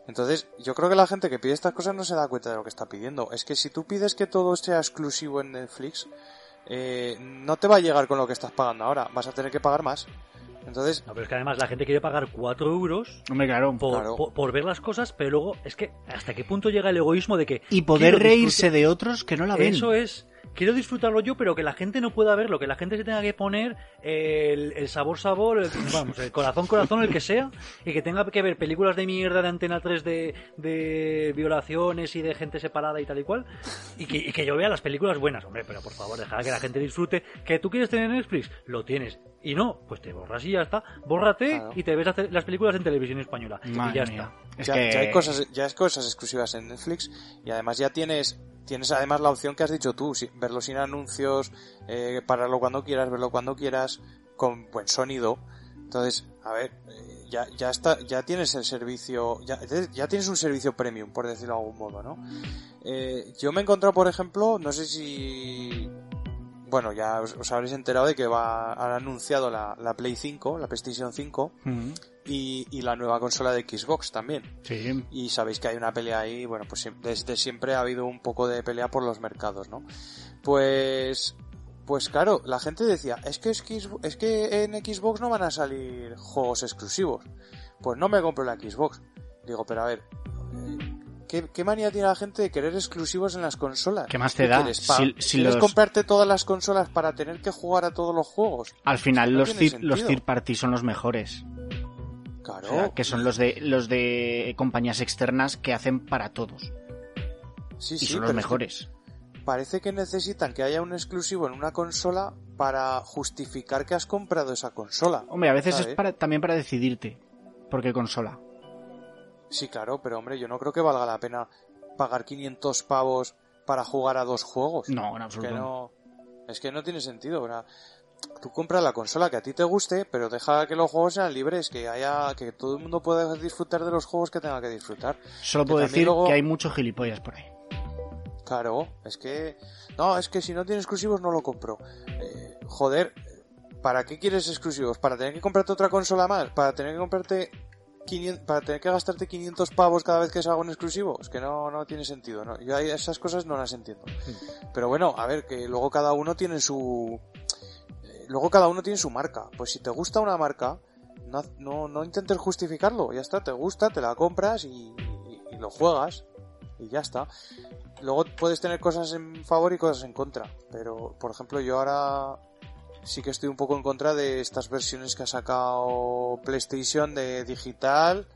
Entonces, yo creo que la gente que pide estas cosas no se da cuenta de lo que está pidiendo. Es que si tú pides que todo sea exclusivo en Netflix, eh, no te va a llegar con lo que estás pagando ahora. Vas a tener que pagar más. Entonces. No, pero es que además la gente quiere pagar 4 euros Hombre, claro, por, claro. Por, por, ver las cosas, pero luego es que hasta qué punto llega el egoísmo de que. Y poder reírse de otros que no la ven. Eso es. Quiero disfrutarlo yo, pero que la gente no pueda verlo, que la gente se tenga que poner el, el sabor sabor, el, vamos, el corazón corazón, el que sea, y que tenga que ver películas de mierda de Antena 3 de, de violaciones y de gente separada y tal y cual, y que, y que yo vea las películas buenas, hombre, pero por favor, deja que la gente disfrute. Que tú quieres tener Netflix, lo tienes. Y no, pues te borras y ya está. Bórrate claro. y te ves las películas en televisión española. Madre y ya mía. está. Es ya, que... ya, hay cosas, ya hay cosas exclusivas en Netflix y además ya tienes tienes además la opción que has dicho tú, verlo sin anuncios, eh, pararlo cuando quieras, verlo cuando quieras, con buen sonido. Entonces, a ver, eh, ya, ya está, ya tienes el servicio, ya, ya tienes un servicio premium, por decirlo de algún modo, ¿no? Eh, yo me he encontrado, por ejemplo, no sé si, bueno, ya os, habréis enterado de que va, han anunciado la, la Play 5, la PlayStation 5, uh -huh. Y, y, la nueva consola de Xbox también. Sí. Y sabéis que hay una pelea ahí, bueno, pues desde siempre ha habido un poco de pelea por los mercados, ¿no? Pues, pues claro, la gente decía, es que, es que, es que en Xbox no van a salir juegos exclusivos. Pues no me compro la Xbox. Digo, pero a ver, ¿Qué, ¿Qué, manía tiene la gente de querer exclusivos en las consolas? ¿Qué más te da? ¿Quieres, si, si ¿quieres los... comprarte todas las consolas para tener que jugar a todos los juegos? Al final no los, third, los third party son los mejores. Claro. O sea, que son los de los de compañías externas que hacen para todos. Sí, y sí, son los mejores. Que parece que necesitan que haya un exclusivo en una consola para justificar que has comprado esa consola. Hombre, a veces ¿sabes? es para, también para decidirte por qué consola. Sí, claro, pero hombre, yo no creo que valga la pena pagar 500 pavos para jugar a dos juegos. No, en absoluto. Es que no, es que no tiene sentido, ¿verdad? Tú compras la consola que a ti te guste, pero deja que los juegos sean libres, que haya, que todo el mundo pueda disfrutar de los juegos que tenga que disfrutar. Solo puedo decir luego- que hay muchos gilipollas por ahí. Claro, es que, no, es que si no tienes exclusivos no lo compro. Eh, joder, ¿para qué quieres exclusivos? ¿Para tener que comprarte otra consola más? ¿Para tener que comprarte 500, para tener que gastarte 500 pavos cada vez que salga un exclusivo? Es que no, no tiene sentido, ¿no? Yo esas cosas no las entiendo. Pero bueno, a ver, que luego cada uno tiene su, luego cada uno tiene su marca. Pues si te gusta una marca, no, no, no intentes justificarlo. Ya está, te gusta, te la compras y, y- lo juegas. Y ya está. Luego puedes tener cosas en favor y cosas en contra. Pero, por ejemplo, yo ahora sí que estoy un poco en contra de estas versiones que ha sacado PlayStation de digital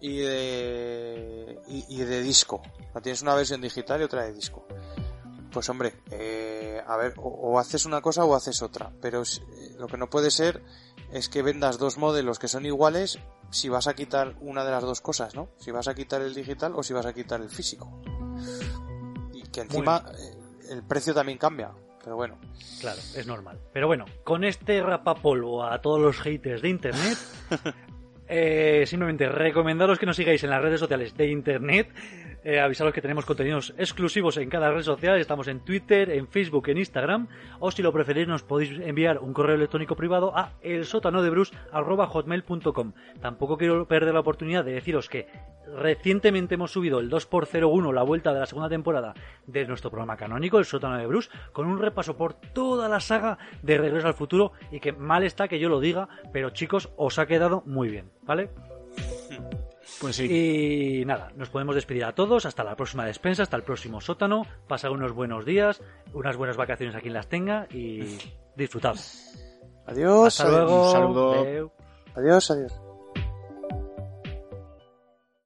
y de, y, de disco. No tienes una versión digital y otra de disco. Pues hombre, eh, a ver, o, o haces una cosa o haces otra. Pero es- eh, lo que no puede ser es que vendas dos modelos que son iguales si vas a quitar una de las dos cosas, ¿no? Si vas a quitar el digital o si vas a quitar el físico. Y que encima eh, el precio también cambia. Pero bueno, Claro, es normal. Pero bueno, con este rapapolvo a todos los haters de internet, eh, simplemente recomendaros que nos sigáis en las redes sociales de internet, eh, avisaros que tenemos contenidos exclusivos en cada red social, estamos en Twitter, en Facebook, en Instagram, o si lo preferís nos podéis enviar un correo electrónico privado a elsotanodebrus.hotmail.com. Tampoco quiero perder la oportunidad de deciros que recientemente hemos subido el 2x01, la vuelta de la segunda temporada de nuestro programa canónico, El Sótano de Bruce, con un repaso por toda la saga de Regreso al Futuro y que mal está que yo lo diga, pero chicos, os ha quedado muy bien, ¿vale? Pues sí. Y nada, nos podemos despedir a todos, hasta la próxima despensa, hasta el próximo sótano, pasad unos buenos días, unas buenas vacaciones a quien las tenga y disfrutad. adiós, Hasta luego. un saludo. Adiós, adiós.